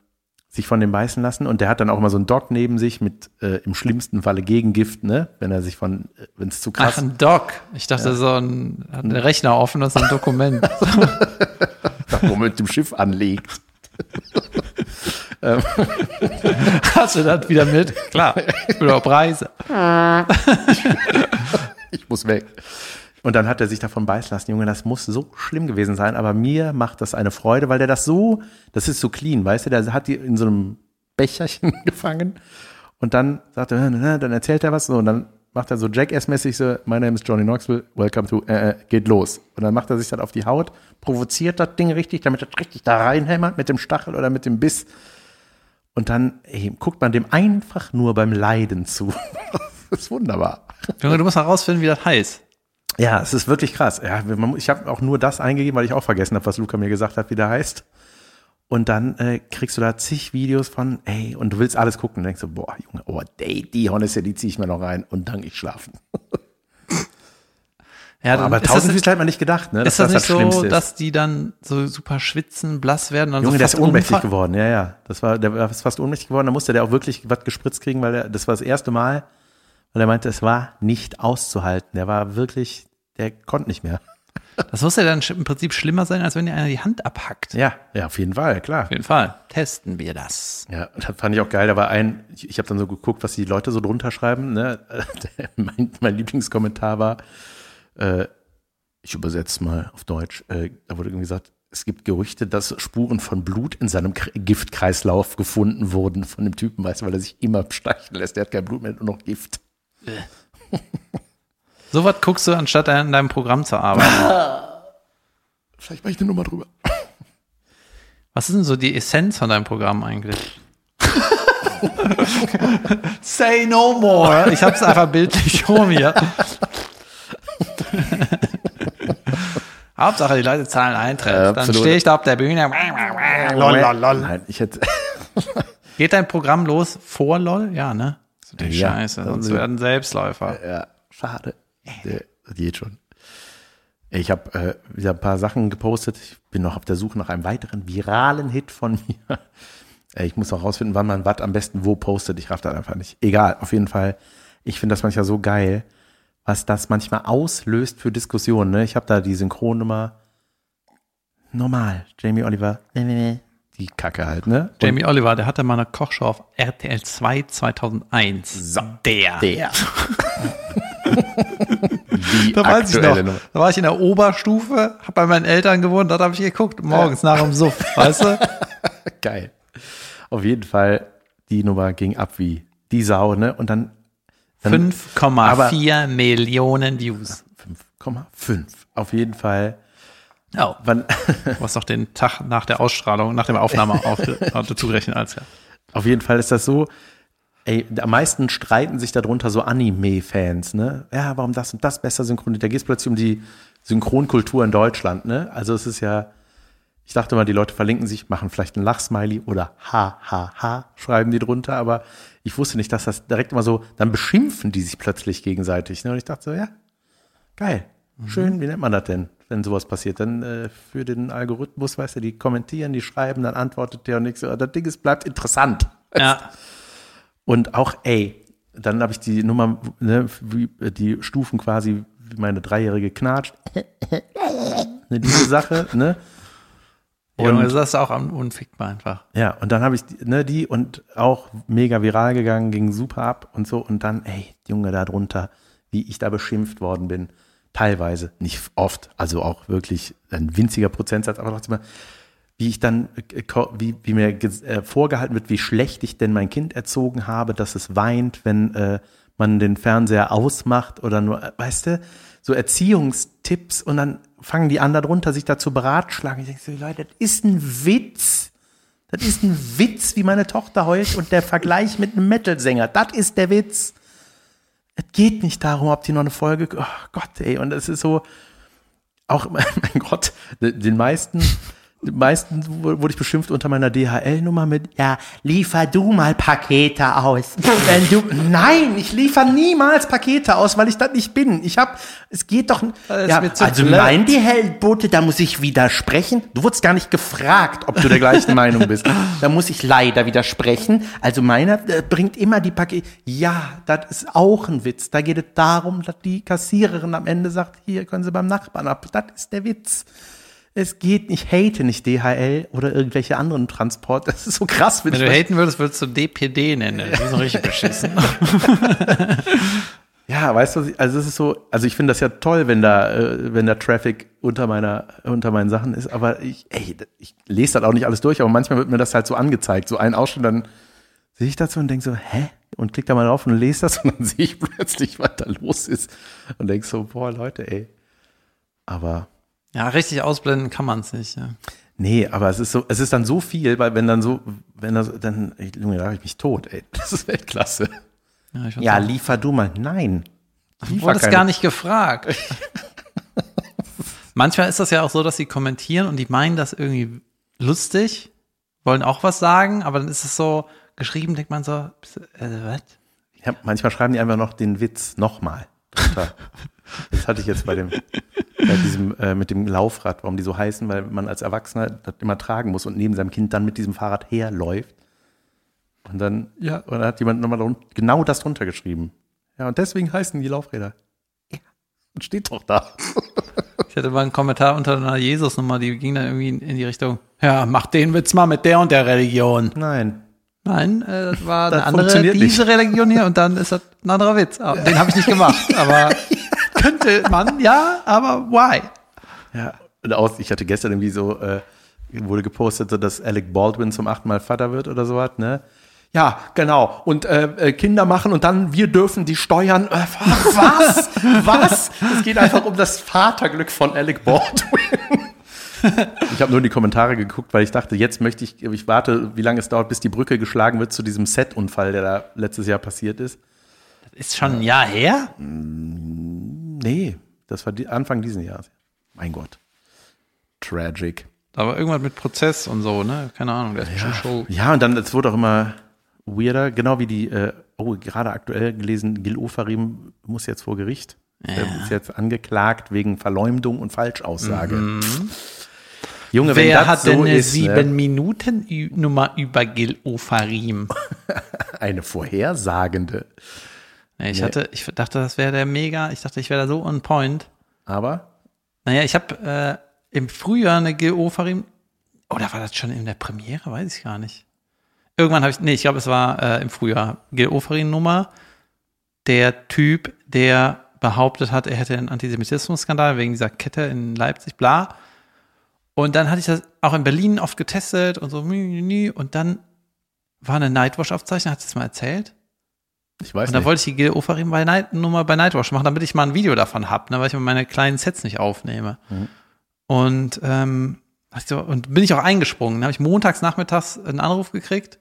sich von dem beißen lassen und der hat dann auch immer so einen Doc neben sich mit äh, im schlimmsten Falle Gegengift, ne? Wenn er sich von, äh, wenn es zu krass Ach, ein Doc. Ich dachte, so ein, hat einen Rechner offen, das ist ein Dokument. wo man mit dem Schiff anlegt. Hast du das wieder mit? Klar. Ich bin auf Reise. Ich muss weg. Und dann hat er sich davon beißen lassen. Junge, das muss so schlimm gewesen sein. Aber mir macht das eine Freude, weil der das so, das ist so clean, weißt du, der hat die in so einem Becherchen gefangen. Und dann sagt er, "Na, dann erzählt er was so. Und dann macht er so Jackass-mäßig so, my name is Johnny Knoxville, welcome to, äh, äh, geht los. Und dann macht er sich dann auf die Haut, provoziert das Ding richtig, damit das richtig da reinhämmert mit dem Stachel oder mit dem Biss. Und dann ey, guckt man dem einfach nur beim Leiden zu. das ist wunderbar. Junge, du musst herausfinden, wie das heißt. Ja, es ist wirklich krass. Ja, ich habe auch nur das eingegeben, weil ich auch vergessen habe, was Luca mir gesagt hat, wie der heißt. Und dann äh, kriegst du da zig Videos von, ey, und du willst alles gucken. Und denkst du, boah, Junge, oh, ey, die Hornisse, die ziehe ich mir noch rein und dann ich schlafen. Ja, dann aber ist das tausend Füßler hat man nicht gedacht, ne? Ist das, nicht so, Schlimmste ist. dass die dann so super schwitzen, blass werden und Junge, so der ist ohnmächtig umfallen? geworden, ja, ja. Das war, der war fast ohnmächtig geworden. Da musste der auch wirklich was gespritzt kriegen, weil er, das war das erste Mal, weil er meinte, es war nicht auszuhalten. Der war wirklich, der konnte nicht mehr. Das muss ja dann im Prinzip schlimmer sein, als wenn dir einer die Hand abhackt. Ja, ja, auf jeden Fall, klar. Auf jeden Fall. Testen wir das. Ja, das fand ich auch geil. Da war ein, ich, ich habe dann so geguckt, was die Leute so drunter schreiben. Ne? Mein, mein Lieblingskommentar war, äh, ich übersetze mal auf Deutsch, äh, da wurde irgendwie gesagt, es gibt Gerüchte, dass Spuren von Blut in seinem K Giftkreislauf gefunden wurden von dem Typen, weißt du, weil er sich immer bestechen lässt. Der hat kein Blut mehr, nur noch Gift. So was guckst du, anstatt an deinem Programm zu arbeiten. Vielleicht mache ich eine Nummer drüber. Was ist denn so die Essenz von deinem Programm eigentlich? Say no more. Ich hab's einfach bildlich vor mir. Hauptsache, die Leute zahlen Eintritt. Ja, Dann stehe ich da auf der Bühne. Nein, ich hätte, Geht dein Programm los vor LOL? Ja, ne? So die Ja. Scheiße, sonst Also- werden Selbstläufer. Ja, schade. Der, das geht schon. Ich habe äh, wieder ein paar Sachen gepostet. Ich bin noch auf der Suche nach einem weiteren viralen Hit von mir. Äh, Ich muss noch rausfinden, wann man was am besten wo postet. Ich raff das einfach nicht. Egal, auf jeden Fall. Ich finde das manchmal so geil, was das manchmal auslöst für Diskussionen. Ne? Ich habe da die Synchronnummer normal. Jamie Oliver. Die Kacke halt, ne? Und Jamie Oliver, der hatte mal eine Kochshow auf RTL 2 2001. So, der. der. Da weiß ich noch. Da war ich in der Oberstufe, hab bei meinen Eltern gewohnt, dort habe ich geguckt, morgens nach dem Suff, weißt du? Geil. Auf jeden Fall, die Nummer ging ab wie die Sau, ne? Und dann, dann 5,4 Millionen Views. 5,5. Auf jeden Fall. Oh. Wann, Was doch den Tag nach der Ausstrahlung, nach der Aufnahme auf, dazu gerechnet als ja. auf jeden Fall ist das so, ey, am meisten streiten sich darunter so Anime-Fans, ne? Ja, warum das und das besser synchronisiert? Da geht es plötzlich um die Synchronkultur in Deutschland, ne? Also es ist ja, ich dachte mal, die Leute verlinken sich, machen vielleicht ein Lachsmiley oder ha, ha, ha, schreiben die drunter, aber ich wusste nicht, dass das direkt immer so, dann beschimpfen die sich plötzlich gegenseitig, ne? Und ich dachte so, ja, geil, schön, wie nennt man das denn, wenn sowas passiert? Dann äh, für den Algorithmus, weißt du, die kommentieren, die schreiben, dann antwortet der und ich so, das Ding ist, bleibt interessant. Ja. Und auch, ey, dann habe ich die Nummer, ne, wie, die Stufen quasi, wie meine Dreijährige knatscht. ne, diese Sache, ne? Junge, Und- das ist auch am- unfickbar einfach. Ja, und dann habe ich die, ne, die und auch mega viral gegangen, ging super ab und so. Und dann, ey, Junge, da drunter, wie ich da beschimpft worden bin. Teilweise, nicht oft, also auch wirklich ein winziger Prozentsatz, aber trotzdem, wie ich dann, äh, wie, wie mir äh, vorgehalten wird, wie schlecht ich denn mein Kind erzogen habe, dass es weint, wenn äh, man den Fernseher ausmacht oder nur, äh, weißt du, so Erziehungstipps und dann fangen die an darunter, sich dazu beratschlagen. Ich denke so, Leute, das ist ein Witz. Das ist ein Witz, wie meine Tochter heult und der Vergleich mit einem Metal-Sänger. Das ist der Witz. Es geht nicht darum, ob die noch eine Folge. Oh Gott, ey. Und es ist so, auch, mein Gott, den meisten, den meisten wurde ich beschimpft unter meiner DHL-Nummer mit, ja, liefer du mal Pakete aus. Wenn du, nein, ich liefer niemals Pakete aus, weil ich das nicht bin. Ich hab, es geht doch, ja, also blöd. mein DHL-Bote, da muss ich widersprechen. Du wurdest gar nicht gefragt, ob du der gleichen Meinung bist. Da muss ich leider widersprechen. Also meiner äh, bringt immer die Pakete. Ja, das ist auch ein Witz. Da geht es darum, dass die Kassiererin am Ende sagt, hier können Sie beim Nachbarn ab. Das ist der Witz. Es geht nicht, hate nicht DHL oder irgendwelche anderen Transport. Das ist so krass. Wenn du haten würdest, würdest du DPD nennen. Das ist noch richtig beschissen. Ja, weißt du, ich- also es ist so, also ich finde das ja toll, wenn da, äh, wenn da Traffic unter meiner, unter meinen Sachen ist, aber ich, ey, ich lese das auch nicht alles durch, aber manchmal wird mir das halt so angezeigt, so ein Ausschnitt, dann sehe ich dazu und denke so, hä? Und klick da mal drauf und lese das und dann sehe ich plötzlich, was da los ist und denk so, boah, Leute, ey. Aber, Ja, richtig ausblenden kann man es nicht. Ja. nee, aber es ist so, es ist dann so viel, weil wenn dann so, wenn das, dann, Junge, da ich mich tot, ey. Das ist Weltklasse. Ja, Ja, liefer du mal. Nein. Du wurdest gar nicht gefragt. Manchmal ist das ja auch so, dass sie kommentieren und die meinen das irgendwie lustig, wollen auch was sagen, aber dann ist es so geschrieben, denkt man so, äh, was? Ja, manchmal schreiben die einfach noch den Witz nochmal. Das hatte ich jetzt bei dem, bei diesem, äh, mit dem Laufrad, warum die so heißen, weil man als Erwachsener das immer tragen muss und neben seinem Kind dann mit diesem Fahrrad herläuft. Und dann, ja, und dann hat jemand nochmal genau das drunter geschrieben. Ja, und deswegen heißen die Laufräder. Ja, und steht doch da. Ich hatte mal einen Kommentar unter einer Jesus-Nummer, die ging dann irgendwie in die Richtung, ja, mach den Witz mal mit der und der Religion. Nein. Nein, äh, das war Das eine andere, diese Religion hier und dann ist das ein anderer Witz. Aber Den habe ich nicht gemacht, aber könnte man, ja, aber why? Ja, und aus, ich hatte gestern irgendwie so, äh, wurde gepostet, so, dass Alec Baldwin zum achten Mal Vater wird oder sowas, ne? Ja, genau. Und äh, äh, Kinder machen und dann wir dürfen die steuern. Äh, was? was? Es geht einfach um das Vaterglück von Alec Baldwin. ich habe nur in die Kommentare geguckt, weil ich dachte, jetzt möchte ich, ich warte, wie lange es dauert, bis die Brücke geschlagen wird zu diesem Set-Unfall, der da letztes Jahr passiert ist. Ist schon ein Jahr her? Nee, das war die, Anfang dieses Jahres. Mein Gott. Tragic. Aber irgendwas mit Prozess und so, ne? Keine Ahnung, der ist bestimmt schuld. Ja, und dann, es wurde auch immer weirder, genau wie die, äh, oh, gerade aktuell gelesen, Gil Ofarim muss jetzt vor Gericht. Er ist jetzt angeklagt wegen Verleumdung und Falschaussage. Junge, wenn Wer das hat so denn eine ne, Sieben-Minuten-Nummer über Gil Ofarim? eine vorhersagende. Nee, ich Nee. hatte, ich dachte, das wäre der mega, ich dachte, ich wäre da so on point. Aber Naja, ich habe äh, im Frühjahr eine Gil Ofarim, oder war das schon in der Premiere? Weiß ich gar nicht. Irgendwann habe ich, nee, ich glaube, es war äh, im Frühjahr. Gil Ofarim-Nummer. Der Typ, der behauptet hat, er hätte einen Antisemitismus-Skandal wegen dieser Kette in Leipzig, bla. Und dann hatte ich das auch in Berlin oft getestet und so, und dann war eine Nightwash-Aufzeichnung, hat es mal erzählt? Ich weiß Und nicht. wollte ich die Ofarim bei Night, Nummer bei Nightwash machen, damit ich mal ein Video davon hab, ne, weil ich meine kleinen Sets nicht aufnehme. Mhm. Und, ähm, und bin ich auch eingesprungen. Dann habe ich montags nachmittags einen Anruf gekriegt,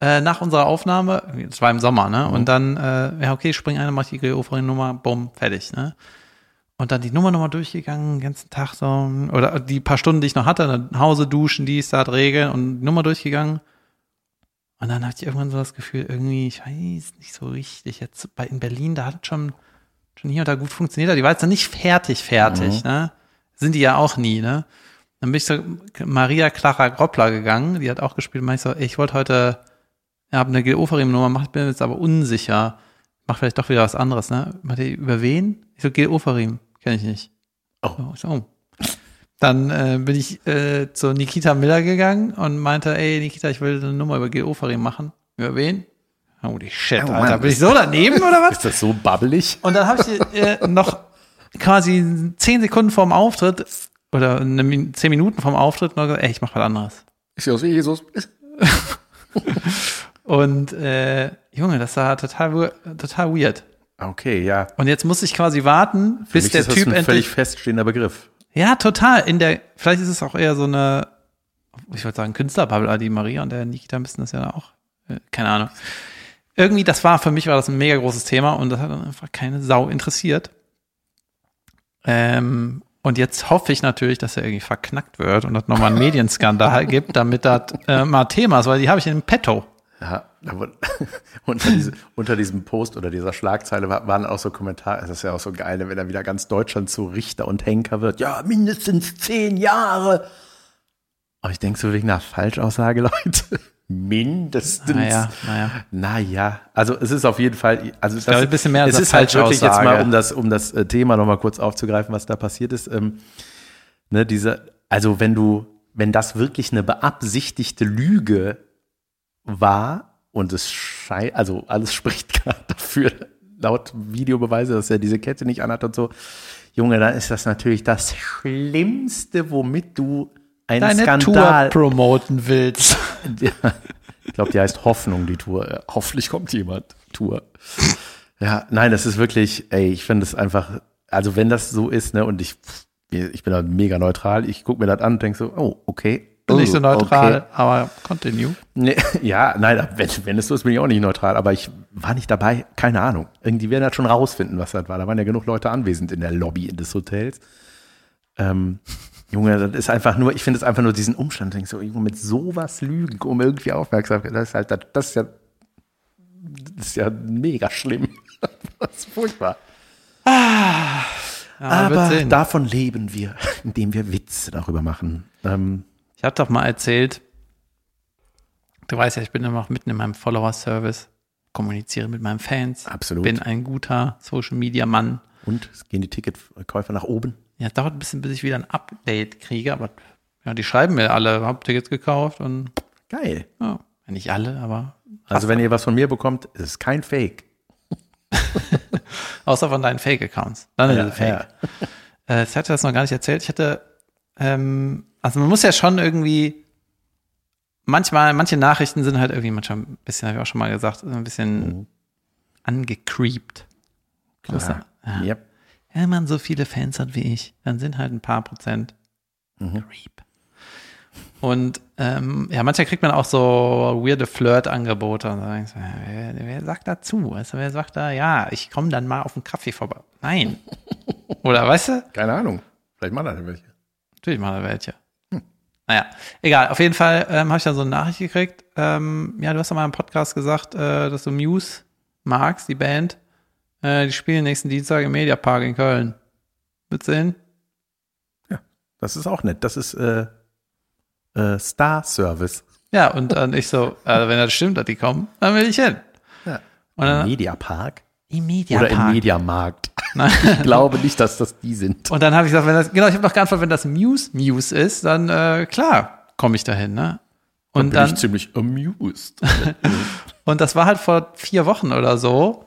äh, nach unserer Aufnahme, das war im Sommer, ne? Mhm. Und dann, äh, ja, okay, spring eine, mach die Gil Ofarim Nummer, bumm, fertig, ne? Und dann die Nummer nochmal durchgegangen, den ganzen Tag so, oder die paar Stunden, die ich noch hatte, dann nach Hause duschen, dies, da, regeln und die Nummer durchgegangen. Und dann hatte ich irgendwann so das Gefühl, irgendwie, ich weiß nicht so richtig. Jetzt bei in Berlin, da hat es schon, schon hier und da gut funktioniert. aber Die war jetzt noch nicht fertig, fertig, ne? Sind die ja auch nie, ne? Dann bin ich so Maria Clara Groppler gegangen, die hat auch gespielt. Und ich so, ey, ich wollte heute, ja, habe eine Gil Ofarim-Nummer gemacht, bin jetzt aber unsicher. Mach vielleicht doch wieder was anderes, ne? Meinte, über wen? Ich so, Gil Ofarim, kenne ich nicht. Oh. So, ich so, oh. Dann äh, bin ich äh, zu Nikita Miller gegangen und meinte, ey Nikita, ich will eine Nummer über Gil Ofarim machen. Über wen? Holy shit, Oh, Alter. Bin ich so daneben oder was? Ist das so babbelig? Und dann habe ich äh, noch quasi zehn Sekunden vorm Auftritt oder eine, zehn Minuten vorm Auftritt noch gesagt, ey, ich mach was anderes. Ist ja so wie Jesus. Und äh, Junge, das war total, total weird. Okay, ja. Und jetzt muss ich quasi warten, Für bis mich der ist das Typ ein endlich. völlig feststehender Begriff. Ja, total. In der, vielleicht ist es auch eher so eine, ich würde sagen, Künstlerbubble, die Maria und der Nikita müssen das ja auch. Äh, keine Ahnung. Irgendwie, das war, für mich war das ein mega großes Thema und das hat dann einfach keine Sau interessiert. Ähm, und jetzt hoffe ich natürlich, dass er irgendwie verknackt wird und es nochmal einen Medienskandal gibt, damit das äh, mal Thema ist, weil die habe ich in petto. Ja, unter, diese, unter diesem Post oder dieser Schlagzeile wa- waren auch so Kommentare, das ist ja auch so geil, wenn er wieder ganz Deutschland zu Richter und Henker wird. Ja, mindestens zehn Jahre. Aber ich denke so wegen einer Falschaussage, Leute. Mindestens. Naja, naja. Naja, also es ist auf jeden Fall, also das, glaube, ein bisschen mehr als es ist halt wirklich jetzt mal, um das, um das äh, Thema nochmal kurz aufzugreifen, was da passiert ist. Ähm, ne, diese, also wenn du, wenn das wirklich eine beabsichtigte Lüge war und es scheint, also alles spricht gerade dafür, laut Videobeweise, dass er diese Kette nicht anhat und so. Junge, dann ist das natürlich das Schlimmste, womit du einen Deine Skandal Tour promoten willst. ja, ich glaube, die heißt Hoffnung, die Tour. Hoffentlich kommt jemand. Tour. Ja, nein, das ist wirklich, ey, ich finde es einfach, also wenn das so ist, ne, und ich, ich bin da mega neutral, ich gucke mir das an und denke so, oh, okay. Nicht so Oh, neutral, Okay. aber continue. Nee, ja, nein, wenn, wenn es so ist, bin ich auch nicht neutral, aber ich war nicht dabei, keine Ahnung. Irgendwie werden das schon rausfinden, was das war. Da waren ja genug Leute anwesend in der Lobby des Hotels. Ähm, Junge, das ist einfach nur, ich finde es einfach nur diesen Umstand, denk so, Junge, mit sowas lügen, um irgendwie Aufmerksamkeit, das ist halt, das, das ist ja, das ist ja mega schlimm. das ist furchtbar. Ja, Aber sehen. davon leben wir, indem wir Witze darüber machen. Ähm, Ich habe doch mal erzählt, du weißt ja, ich bin immer noch mitten in meinem Follower-Service, kommuniziere mit meinen Fans, Absolut. bin ein guter Social-Media-Mann. und es gehen die Ticketkäufer nach oben. Ja, es dauert ein bisschen, bis ich wieder ein Update kriege, aber ja, die schreiben mir alle, hab Tickets gekauft und Geil. ja, nicht alle, aber Also wenn ihr was von mir bekommt, ist es kein Fake. außer von deinen Fake-Accounts. Dann ist es Fake. Äh, ich hatte das noch gar nicht erzählt. Ich hatte, ähm, also man muss ja schon irgendwie, manchmal, manche Nachrichten sind halt irgendwie manchmal ein bisschen, habe ich auch schon mal gesagt, so ein bisschen angecreept. Muss Klar. Ja. Yep. Wenn man so viele Fans hat wie ich, dann sind halt ein paar Prozent Creep. Und ähm, ja, manchmal kriegt man auch so weirde Flirt-Angebote. Und dann du, wer, wer sagt dazu? Weißt du, wer sagt da, ja, ich komme dann mal auf einen Kaffee vorbei? Nein. Oder weißt du? Keine Ahnung. Vielleicht machen da welche. Natürlich mal welche. Naja, egal. Auf jeden Fall ähm, habe ich dann so eine Nachricht gekriegt. Ähm, ja, du hast doch mal im Podcast gesagt, äh, dass du Muse magst, die Band. Äh, die spielen nächsten Dienstag im Mediapark in Köln. Willst du hin? Das ist auch nett. Das ist äh, äh, Star Service. Ja, und dann ich so, äh, wenn das stimmt, dass die kommen, dann will ich hin. Ja. Und Im dann, Mediapark im oder Mediapark. im Mediamarkt. Nein. Ich glaube nicht, dass das die sind. Und dann habe ich gesagt, wenn das, genau, ich habe noch geantwortet, wenn das Muse Muse ist, dann äh, klar, komme ich dahin, ne? Und bin dann, ich ziemlich amused. und das war halt vor vier Wochen oder so,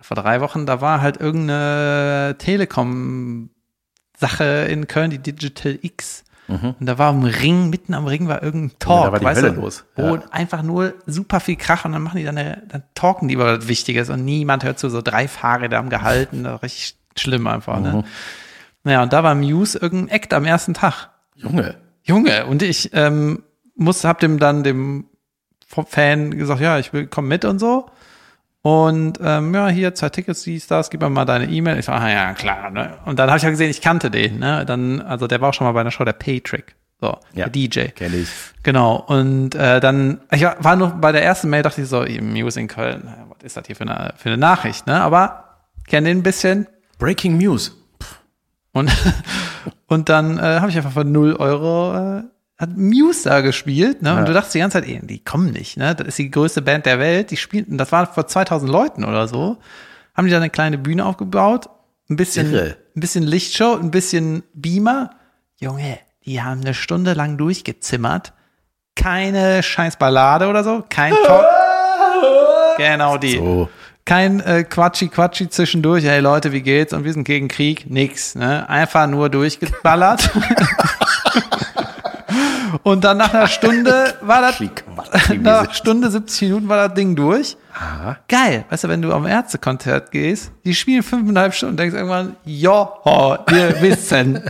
vor drei Wochen, da war halt irgendeine Telekom-Sache in Köln, die Digital X. Und da war am Ring, mitten am Ring war irgendein Talk, Mhm. da war die weißt Hölle du, los. Ja. einfach nur super viel Krach und dann machen die dann, eine, dann talken die über was Wichtiges und niemand hört zu, so drei Fahrräder am gehalten, das richtig schlimm einfach, Mhm. ne? Naja, und da war Muse irgendein Act am ersten Tag. Junge. Junge, und ich ähm, muss, hab dem dann dem Fan gesagt, ja, ich will komm mit und so. Und ähm, ja, hier zwei Tickets, dies, das, gib mir mal deine E-Mail. Ich so, ah ja, klar. Ne? Und dann habe ich ja gesehen, ich kannte den. Ne? Dann, also der war auch schon mal bei einer Show, der Paytrick. So, Ja. der DJ. Kenn ich. Genau. Und äh, dann, ich war, war noch bei der ersten Mail, dachte ich so, Muse in Köln, naja, was ist das hier für eine, für eine Nachricht, ne? Aber kenne den ein bisschen. Breaking News. Und, und dann äh, habe ich einfach für 0 Euro äh, hat Muse da gespielt, ne? Und Ja. du dachtest die ganze Zeit, ey, die kommen nicht, ne? Das ist die größte Band der Welt. Die spielten, das war vor 2000 Leuten oder so. Haben die da eine kleine Bühne aufgebaut, ein bisschen, Irre. ein bisschen Lichtshow, ein bisschen Beamer. Junge, die haben eine Stunde lang durchgezimmert. Keine scheiß Ballade oder so, kein Talk. Genau die. So. Kein äh, Quatschi Quatschi zwischendurch, hey Leute, wie geht's? Und wir sind gegen Krieg, nix, ne? Einfach nur durchgeballert. Und dann nach einer Stunde war das, nach Stunde 70 Minuten war das Ding durch. Aha. Geil. Weißt du, wenn du am Ärztekonzert gehst, die spielen fünfeinhalb Stunden und denkst irgendwann, joho, wir wissen.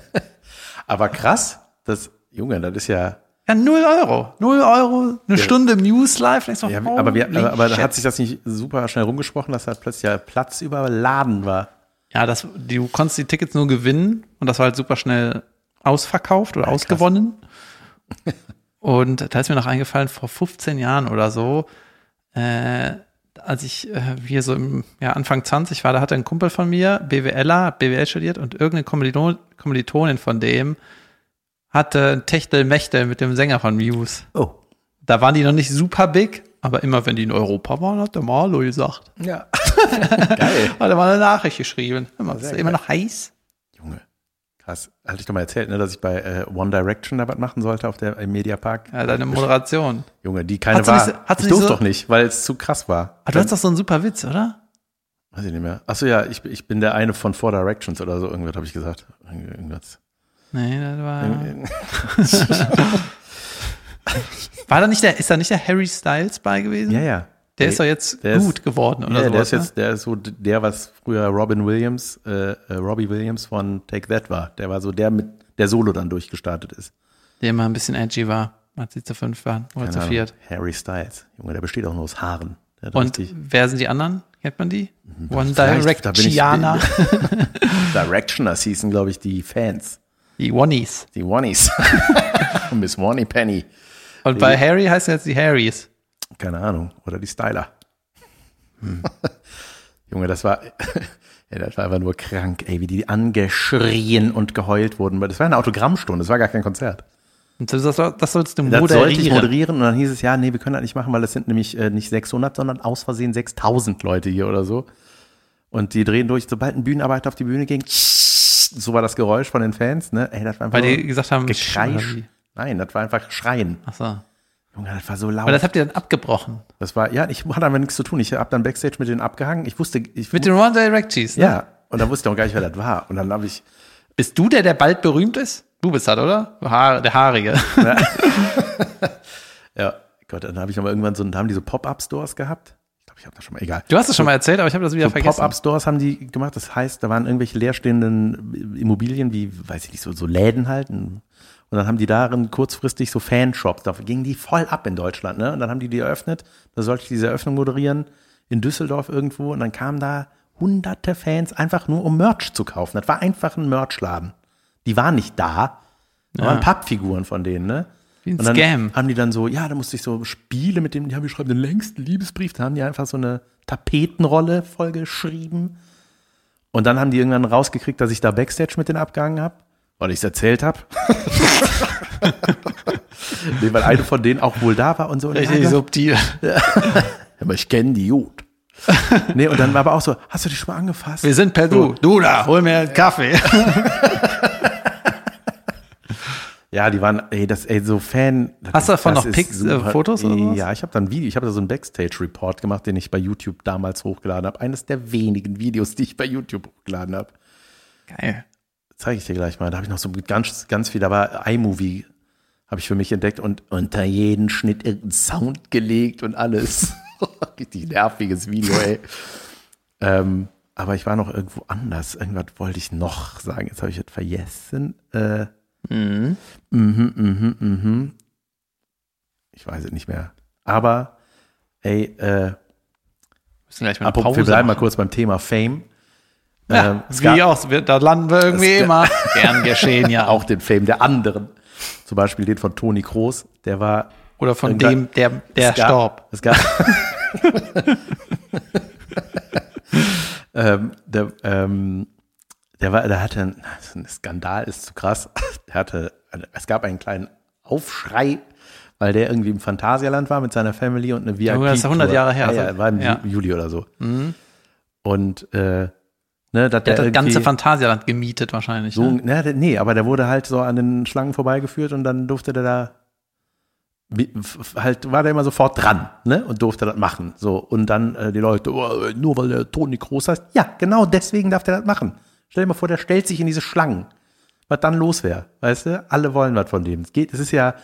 Aber krass, das, Junge, das ist ja, Ja, null Euro. Null Euro, eine Stunde Muse Live. Denkst du, ja aber, wir, aber, aber hat sich das nicht super schnell rumgesprochen, dass da plötzlich der Platz überladen war. Ja, das, du konntest die Tickets nur gewinnen und das war halt super schnell ausverkauft oder ausgewonnen. Und da ist mir noch eingefallen, vor 15 Jahren oder so, äh, als ich äh, hier so im ja, Anfang 20 war, da hatte ein Kumpel von mir, BWLer, BWL studiert und irgendeine Kommilitonin, Kommilitonin von dem hatte Techtel-Mechtel mit dem Sänger von Muse. Oh. Da waren die noch nicht super big, aber immer wenn die in Europa waren, hat der Marlo gesagt. Ja. Geil. Hat er mal eine Nachricht geschrieben. Immer, ist er immer noch heiß? Krass. Hatte ich doch mal erzählt, ne, dass ich bei äh, One Direction da was machen sollte auf der im Mediapark. Ja, deine Moderation. Junge, die keine war. nicht so- ich durfte so- doch nicht, weil es zu krass war. Ah, du hast doch so einen super Witz, oder? Weiß ich nicht mehr. Achso, ja, ich, ich bin der eine von Four Directions oder so, irgendwas habe ich gesagt. Irgend- Irgendwas. Nee, das war. War da nicht der, ist da nicht der Harry Styles bei gewesen? Ja, ja. Der ist doch jetzt der ist- gut geworden oder Ja, so. der ist jetzt, der ist so der, was früher Robin Williams, äh, äh, Robbie Williams von Take That war. Der war so der mit, der Solo dann durchgestartet ist. Der immer ein bisschen edgy war, als sie zu fünf waren oder zu viert. Harry Styles. Junge, der besteht auch nur aus Haaren. Und richtig- wer sind die anderen? Kennt man die? One bin ich- Directianer. Directioners hießen, glaube ich, die Fans. Die Onnies. Die Wannies. Miss Wanny Penny. Und bei Harry heißt jetzt die Harrys. Keine Ahnung. Oder die Styler. Hm. Junge, das war, ja, das war einfach nur krank, ey, wie die angeschrien und geheult wurden. Das war eine Autogrammstunde, das war gar kein Konzert. Und das, das sollst du Das moderieren. sollte ich moderieren und dann hieß es, ja, nee, wir können das nicht machen, weil es sind nämlich äh, nicht 600, sondern aus Versehen 6000 Leute hier oder so. Und die drehen durch, sobald ein Bühnenarbeiter auf die Bühne ging, so war das Geräusch von den Fans, ne? Ey, das war einfach Weil die gesagt haben, Gekreisch. Sch- Nein, das war einfach Schreien. Achso. Junge, das war so laut. Aber das habt ihr dann abgebrochen. Das war, ja, ich hatte einfach nichts zu tun. Ich habe dann Backstage mit denen abgehangen. Ich wusste, ich Mit den One Directees, ne? ja, und dann wusste ich auch gar nicht, wer das war. Und dann habe ich, Bist du der, der bald berühmt ist? Du bist das, oder? Haar, der Haarige. ja, Gott, dann habe ich aber irgendwann so, dann haben die so Pop-Up-Stores gehabt. Ich glaube, ich habe das schon mal, egal. Du hast es schon mal erzählt, aber ich habe das wieder So vergessen. Pop-Up-Stores haben die gemacht. Das heißt, da waren irgendwelche leerstehenden Immobilien, wie, weiß ich nicht, so, so Läden halt. Und dann haben die darin kurzfristig so Fanshops. Da gingen die voll ab in Deutschland, ne? Und dann haben die die eröffnet. Da sollte ich diese Eröffnung moderieren in Düsseldorf irgendwo. Und dann kamen da hunderte Fans einfach nur, um Merch zu kaufen. Das war einfach ein Merchladen. Die waren nicht da. Da waren Pappfiguren von denen, ne? Wie ein Und dann Scam. haben die dann so, ja, da musste ich so Spiele mit dem, die haben, wir schreiben den längsten Liebesbrief, da haben die einfach so eine Tapetenrolle vollgeschrieben. Und dann haben die irgendwann rausgekriegt, dass ich da Backstage mit denen abgehangen habe, weil ich es erzählt habe. nee, weil eine von denen auch wohl da war und so. Richtig subtil. ja, aber ich kenne die gut. nee, und dann war aber auch so, hast du dich schon mal angefasst? Wir sind per Du. Du da, hol mir einen Kaffee. Ja, die waren, ey, das, ey, so Fan. Hast du davon noch Pics, äh, super. Fotos oder sowas? Ja, ich habe da ein Video, ich habe da so einen Backstage-Report gemacht, den ich bei YouTube damals hochgeladen habe. Eines der wenigen Videos, die ich bei YouTube hochgeladen habe. Geil. Zeige ich dir gleich mal. Da habe ich noch so ganz, ganz viel, da war iMovie, habe ich für mich entdeckt und unter jeden Schnitt irgendeinen Sound gelegt und alles. Richtig nerviges Video, ey. ähm, aber ich war noch irgendwo anders. Irgendwas wollte ich noch sagen. Jetzt habe ich es vergessen. Äh, Mhm, mhm, mhm. Ich weiß es nicht mehr. Aber, ey, äh, mal Pause wir bleiben mal machen. kurz beim Thema Fame. Ja, Ähm, es wie auch, da landen wir irgendwie immer. Gern geschehen, ja. auch den Fame der anderen. Zum Beispiel den von Toni Kroos. Der war. Oder von dem, der, der es gab, starb. Es gab. ähm, der, ähm, der war, der hatte, ein ein Skandal ist zu krass. Der hatte, es gab einen kleinen Aufschrei, weil der irgendwie im Phantasialand war mit seiner Family und eine VIP. Junge, das ist 100 Jahre her, Ja, ja, also- war im ja. Ju- Juli oder so. Und, äh, ne, Der hat das ganze Phantasialand gemietet wahrscheinlich. so, ne? ne, nee, aber der wurde halt so an den Schlangen vorbeigeführt und dann durfte der da halt war der immer sofort dran, ne, und durfte das machen. So und dann äh, die Leute, oh, nur weil der Toni groß heißt, ja, genau deswegen darf der das machen. Stell dir mal vor, der stellt sich in diese Schlangen. Was dann los wäre, weißt du? Alle wollen was von dem. Es geht, es ist ja,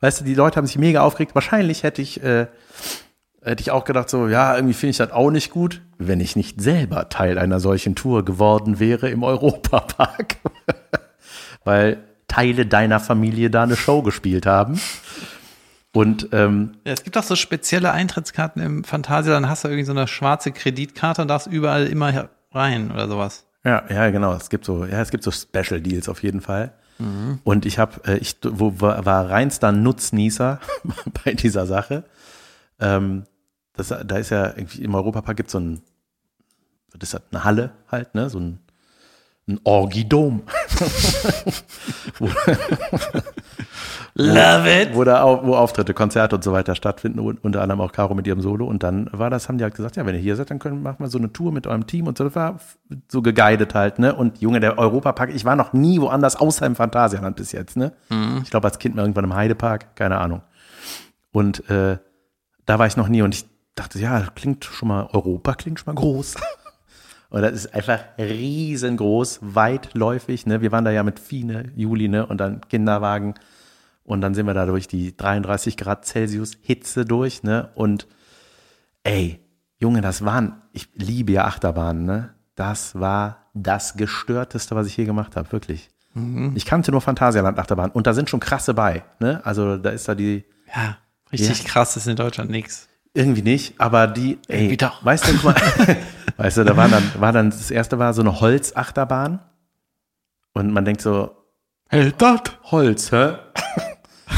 weißt du, die Leute haben sich mega aufgeregt. Wahrscheinlich hätte ich äh, hätte ich auch gedacht, so, ja, irgendwie finde ich das auch nicht gut, wenn ich nicht selber Teil einer solchen Tour geworden wäre im Europapark. Weil Teile deiner Familie da eine Show gespielt haben. Und ähm, Ja, es gibt auch so spezielle Eintrittskarten im Phantasialand, dann hast du irgendwie so eine schwarze Kreditkarte und darfst überall immer rein oder sowas. ja, ja, genau, es gibt so, ja, es gibt so Special Deals auf jeden Fall. Und ich habe, äh, ich wo, war, war reinster Nutznießer bei dieser Sache. Ähm, das, da ist ja irgendwie im Europapark gibt so ein, das ist halt eine Halle halt, ne, so ein, ein Orgidom. Love it! wo, da wo Auftritte, Konzerte und so weiter stattfinden, und unter anderem auch Caro mit ihrem Solo. Und dann war das, haben die halt gesagt, ja, wenn ihr hier seid, dann können machen wir so eine Tour mit eurem Team und so. So geguidet halt, ne? Und Junge, der Europapark, ich war noch nie woanders außer im Phantasialand bis jetzt, ne? Ich glaube, als Kind mal irgendwann im Heidepark, keine Ahnung. Und äh, da war ich noch nie und ich dachte, ja, klingt schon mal, Europa klingt schon mal groß. Und das ist einfach riesengroß, weitläufig. Ne? Wir waren da ja mit Fine, Juli, ne? Und dann Kinderwagen. Und dann sind wir da durch die 33 Grad Celsius Hitze durch, ne? Und ey, Junge, das waren, ich liebe ja Achterbahnen, ne? Das war das gestörteste, was ich je gemacht habe, wirklich. Ich kannte nur Phantasialand Achterbahn und da sind schon krasse bei, ne? Also da ist da die, Ja, richtig krass ist in Deutschland nix. Irgendwie nicht, aber die, ey, weißt du, mal, weißt du, da war dann, war dann, das erste war so eine Holzachterbahn und man denkt so, Hält das? Holz, hä?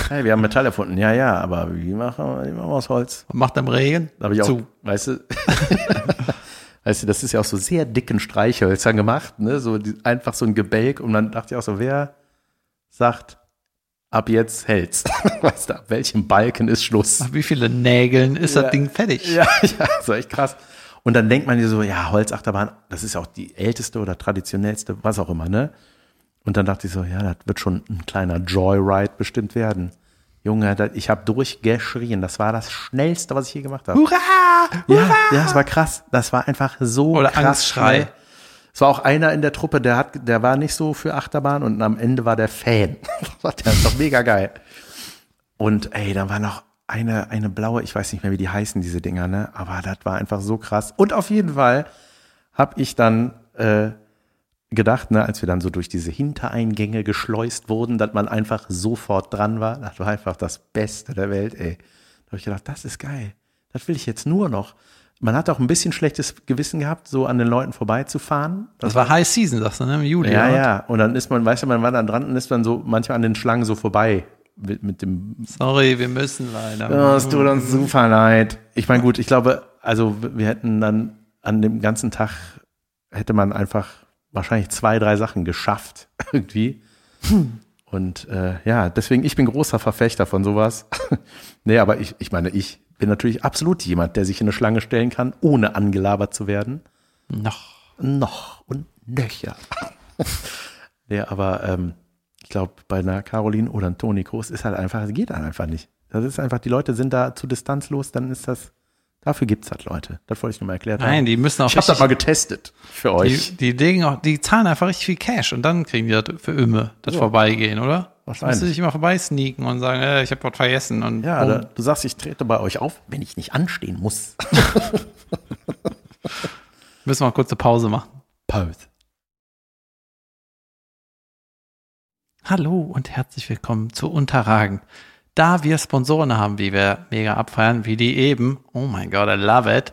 Hey, wir haben Metall erfunden. Ja, ja, aber wie machen wir, wie machen wir aus Holz? Und macht am Regen? Da habe ich auch, Zu. weißt du, Weißt du, das ist ja auch so sehr dicken Streichhölzern gemacht, ne? So die, einfach so ein Gebälk und man dachte ja auch so, wer sagt, ab jetzt hält's? weißt du, ab welchem Balken ist Schluss? Nach wie viele Nägeln ist Ja. das Ding fertig? Ja, ja, so echt krass. Und dann denkt man dir so, ja, Holzachterbahn, das ist ja auch die älteste oder traditionellste, was auch immer, ne? Und dann dachte ich so, ja, das wird schon ein kleiner Joyride bestimmt werden. Junge, das, ich habe durchgeschrien. Das war das Schnellste, was ich je gemacht habe. Hurra! Ja, ja, das war krass. Das war einfach so Oder krass Angstschrei. schnell. Es war auch einer in der Truppe, der hat, der war nicht so für Achterbahn und am Ende war der Fan. der ist doch mega geil. Und ey, da war noch eine, eine blaue, ich weiß nicht mehr, wie die heißen, diese Dinger, ne? Aber das war einfach so krass. Und auf jeden Fall habe ich dann äh, gedacht, ne, als wir dann so durch diese Hintereingänge geschleust wurden, dass man einfach sofort dran war. Das war einfach das Beste der Welt, ey. Da habe ich gedacht, das ist geil. Das will ich jetzt nur noch. Man hat auch ein bisschen schlechtes Gewissen gehabt, so an den Leuten vorbeizufahren. Das war High Season, sagst du, ne? Im Juli. Ja, oder? ja. Und dann ist man, weißt du, man war dann dran und ist dann so manchmal an den Schlangen so vorbei mit, mit dem Sorry, wir müssen leider. Oh, es tut uns super leid. Ich meine, gut, ich glaube, also wir hätten dann an dem ganzen Tag hätte man einfach wahrscheinlich zwei, drei Sachen geschafft irgendwie. Und äh, ja, deswegen, ich bin großer Verfechter von sowas. nee, aber ich, ich meine, ich bin natürlich absolut jemand, der sich in eine Schlange stellen kann, ohne angelabert zu werden. Noch. Noch und nöcher. nee, aber ähm, ich glaube, bei einer Caroline oder einem Toni Kroos ist halt einfach, es geht dann einfach nicht. Das ist einfach, die Leute sind da zu distanzlos, dann ist das, dafür gibt's halt Leute. Das wollte ich nur mal erklärt haben. Nein, die müssen auch ich habe das mal getestet für euch. Die, die, legen auch, die zahlen einfach richtig viel Cash und dann kriegen die das für Ümme, das Ja. Vorbeigehen, oder? Wahrscheinlich. Musst du dich immer vorbeisneaken und sagen, äh, ich habe was vergessen und ja, da, du sagst, ich trete bei euch auf, wenn ich nicht anstehen muss. müssen wir mal kurz eine Pause machen. Pause. Hallo und herzlich willkommen zu Unterragend. Da wir Sponsoren haben, wie wir mega abfeiern, wie die eben, oh mein Gott, I love it,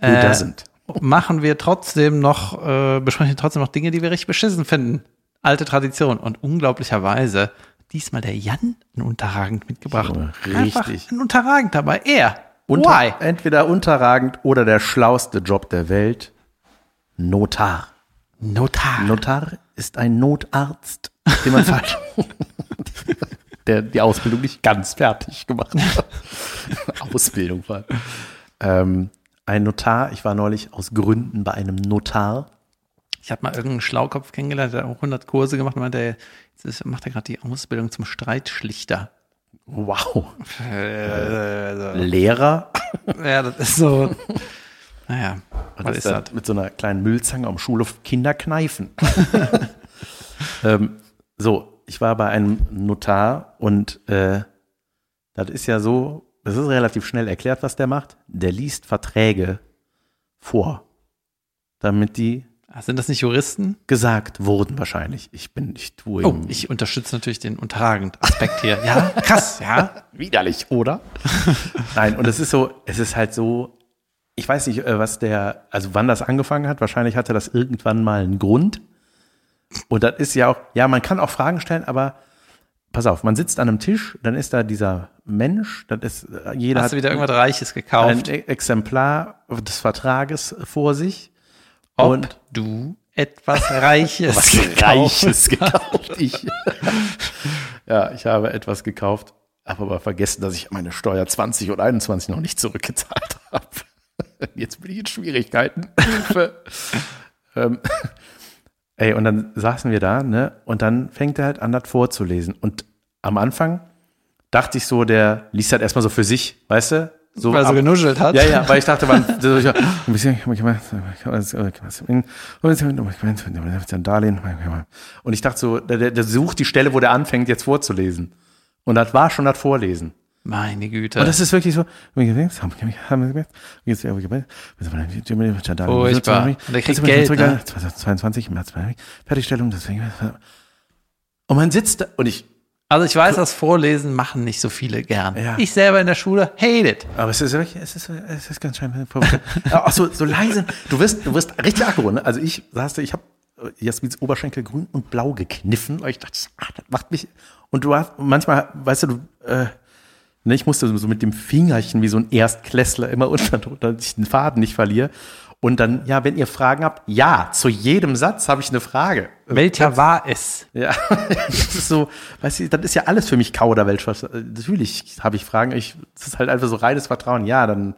Who äh, doesn't? machen wir trotzdem noch, äh, besprechen wir trotzdem noch Dinge, die wir richtig beschissen finden. Alte Tradition. Und unglaublicherweise diesmal der Jan ein Unterragend mitgebracht. Einfach richtig. ein Unterragend dabei. Er. Unter, Why? Entweder unterragend oder der schlauste Job der Welt. Notar. Notar. Notar ist ein Notarzt, den man falsch, der die Ausbildung nicht ganz fertig gemacht hat. Ausbildung allem. Ähm, ein Notar, ich war neulich aus Gründen bei einem Notar. Ich habe mal irgendeinen Schlaukopf kennengelernt, der hat auch 100 Kurse gemacht und meinte, jetzt macht er gerade die Ausbildung zum Streitschlichter. Wow. Äh, Lehrer. ja, das ist so. Naja, was Das ist das? Mit so einer kleinen Müllzange am Schulhof Kinder kneifen. ähm, so, ich war bei einem Notar und äh, das ist ja so, das ist relativ schnell erklärt, was der macht. Der liest Verträge vor, damit die Sind das nicht Juristen? gesagt wurden wahrscheinlich. Ich bin, ich tue Oh, ich unterstütze natürlich den unterragend Aspekt hier. Ja, krass, ja. widerlich, oder? Nein, und es ist so, es ist halt so, ich weiß nicht, äh, was der, also wann das angefangen hat. Wahrscheinlich hatte das irgendwann mal einen Grund. Und das ist ja auch, ja, man kann auch Fragen stellen, aber pass auf, man sitzt an einem Tisch, dann ist da dieser Mensch, das ist, äh, jeder Hast hat du wieder irgendwas Reiches ein gekauft? E- Exemplar des Vertrages vor sich. Ob und du etwas Reiches was gekauft Reiches gekauft. Ich, ja, ich habe etwas gekauft, habe aber vergessen, dass ich meine Steuer 20 und 21 noch nicht zurückgezahlt habe. Jetzt bin ich in Schwierigkeiten. Ähm, ey, und dann saßen wir da, ne? Und dann fängt er halt an, das vorzulesen. Und am Anfang dachte ich so, der liest halt erstmal so für sich, weißt du? So Weil er so genuschelt hat. ja, ja, weil ich dachte, man, ich, ein bisschen, Darlehen. Und ich dachte so, der, der, sucht die Stelle, wo der anfängt, jetzt vorzulesen. Und das war schon das Vorlesen. Meine Güte. Und das ist wirklich so. Furchtbar. Und der kriegt Geld, ne? 2022 im März. Fertigstellung, deswegen. Und man sitzt da, und ich, also ich weiß, das Vorlesen machen nicht so viele gern. Ja. Ich selber in der Schule hate it. Aber es ist wirklich, es ist, es ist ganz schön. Auch so, so leise. Du wirst, du wirst richtig aggro, ne? Also ich saß da, ich habe Jasmins Oberschenkel grün und blau gekniffen, weil ich dachte, ah, das macht mich. Und du hast, manchmal, weißt du, du, äh, ne, ich musste so mit dem Fingerchen wie so ein Erstklässler immer unter, dass ich den Faden nicht verliere. Und dann, ja, wenn ihr Fragen habt, ja, zu jedem Satz habe ich eine Frage. Welcher war es? Ja, das ist so, weißt du, das ist ja alles für mich Kauderwelsch. Natürlich habe ich Fragen, ich, das ist halt einfach so reines Vertrauen. Ja, dann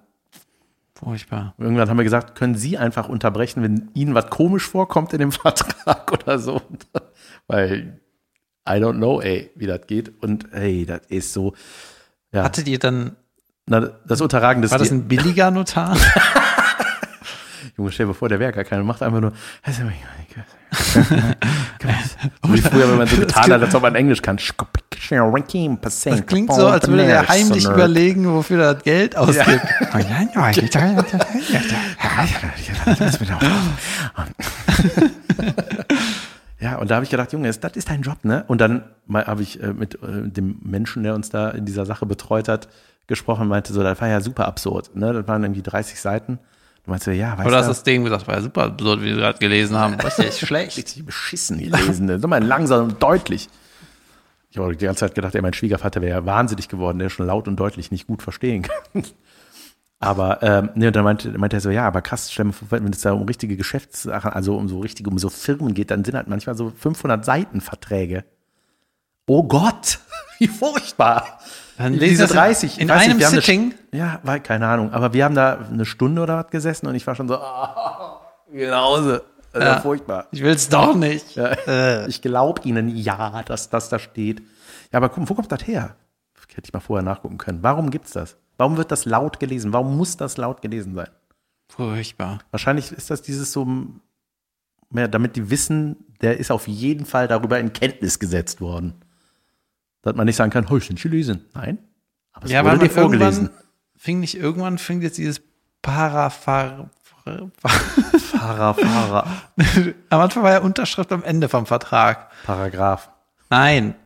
Furchtbar. irgendwann haben wir gesagt, können Sie einfach unterbrechen, wenn Ihnen was komisch vorkommt in dem Vertrag oder so. Weil I don't know, ey, wie das geht. Und ey, das ist so, ja, Hattet ihr dann, na, das Unterragen des war das ein billiger Notar? Junge, stell dir vor, der wäre gar keiner, macht einfach nur. So wie früher, wenn man so getan hat, als ob man Englisch kann. Das klingt so, als würde der heimlich überlegen, wofür er das Geld ausgibt. Ja, und da habe ich gedacht, Junge, das ist dein Job, ne? Und dann habe ich äh, mit äh, dem Menschen, der uns da in dieser Sache betreut hat, gesprochen meinte so, das war ja super absurd, ne? Das waren irgendwie 30 Seiten. Du meinst so, ja, weißt Oder hast du, du das Ding gesagt, war ja super absurd, wie wir gerade gelesen haben. Richtig schlecht. richtig beschissen gelesen, ne? So mal langsam und deutlich. Ich habe die ganze Zeit gedacht, ey, mein Schwiegervater wäre ja wahnsinnig geworden, der schon laut und deutlich nicht gut verstehen kann. Aber ähm, ne, und dann meinte, meinte er so, ja, aber krass, stell mal vor, wenn es da um richtige Geschäftssachen, also um so richtige, um so Firmen geht, dann sind halt manchmal so 500 Seiten Verträge. Oh Gott, wie furchtbar. Dann Diese lesen das in- 30. ich in weiß einem wir haben eine Sitting? St- ja, war keine Ahnung. Aber wir haben da eine Stunde oder was gesessen und ich war schon so, ah, genauso. War Ja. furchtbar. Ich will es doch nicht. Ja. Äh. Ich glaube Ihnen ja, dass das da steht. Ja, aber guck, wo kommt das her? Hätte ich mal vorher nachgucken können. Warum gibt's das? Warum wird das laut gelesen? Warum muss das laut gelesen sein? Furchtbar. Wahrscheinlich ist das dieses so, mehr, damit die wissen, der ist auf jeden Fall darüber in Kenntnis gesetzt worden. Dass man nicht sagen kann, oh, ich nicht gelesen. Nein. Aber es Ja, wurde dir vorgelesen. irgendwann fing nicht irgendwann fing jetzt dieses Parafar Fahrer, Fahrer. am Anfang war ja Unterschrift am Ende vom Vertrag. Paragraph. Nein.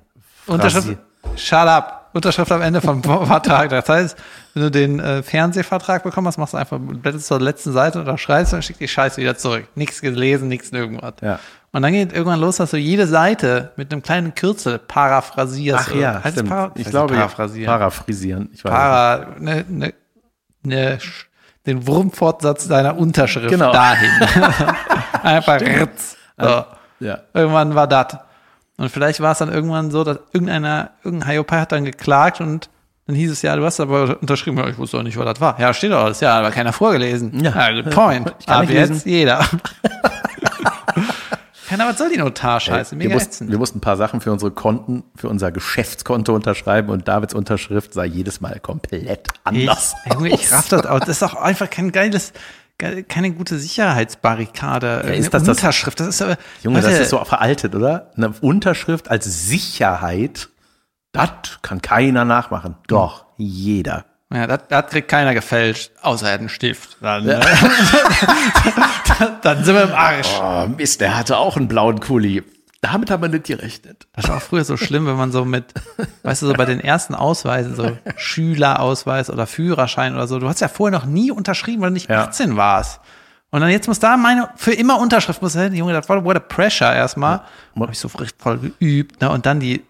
Unterschrift. Shut up. Unterschrift am Ende vom Vertrag. Das heißt, wenn du den äh, Fernsehvertrag bekommen hast, machst du einfach, blätterst zur letzten Seite, unterschreibst und schickst die Scheiße wieder zurück. Nichts gelesen, nichts irgendwas. Ja. Und dann geht irgendwann los, dass du jede Seite mit einem kleinen Kürzel paraphrasierst. Ach ja, Heißt stimmt. para ich glaube, ja. paraphrasieren. paraphrasieren. Ich weiß Para, ne, ne, ne, den Wurmfortsatz deiner Unterschrift Genau. dahin. Einfach ritz. So. nicht. Ja. Irgendwann war das. Und vielleicht war es dann irgendwann so, dass irgendeiner, irgendein Hiopai hat dann geklagt und dann hieß es ja, du hast aber unterschrieben, ja, ich wusste auch nicht, was das war. Ja, steht doch alles. Ja, aber keiner vorgelesen. Ja. good point. Ich kann Ab jetzt jeder. Keiner, was soll die Notarscheiße? wir, Mega mussten, ätzend. wir mussten ein paar Sachen für unsere Konten, für unser Geschäftskonto unterschreiben und Davids Unterschrift sah jedes Mal komplett Ich, anders. Junge, ich raff das auch. Das ist doch einfach kein geiles, ge- keine gute Sicherheitsbarrikade. Eine ist das das- Unterschrift. Das ist aber, Junge, das Leute, ist so veraltet, oder? Eine Unterschrift als Sicherheit, das kann keiner nachmachen. Doch, jeder. Ja, das, das kriegt keiner gefälscht, außer er hat einen Stift. Dann, ne? dann sind wir im Arsch. Oh, Mist, der hatte auch einen blauen Kuli. Damit haben wir nicht gerechnet. Das war auch früher so schlimm, wenn man so mit, weißt du, so bei den ersten Ausweisen, so Schülerausweis oder Führerschein oder so, du hast ja vorher noch nie unterschrieben, weil du nicht Ja. 18 warst. Und dann jetzt muss da meine für immer Unterschrift muss hin. Junge, das war what a pressure erstmal. Ja. Habe ich so voll geübt. Ne? Und dann die,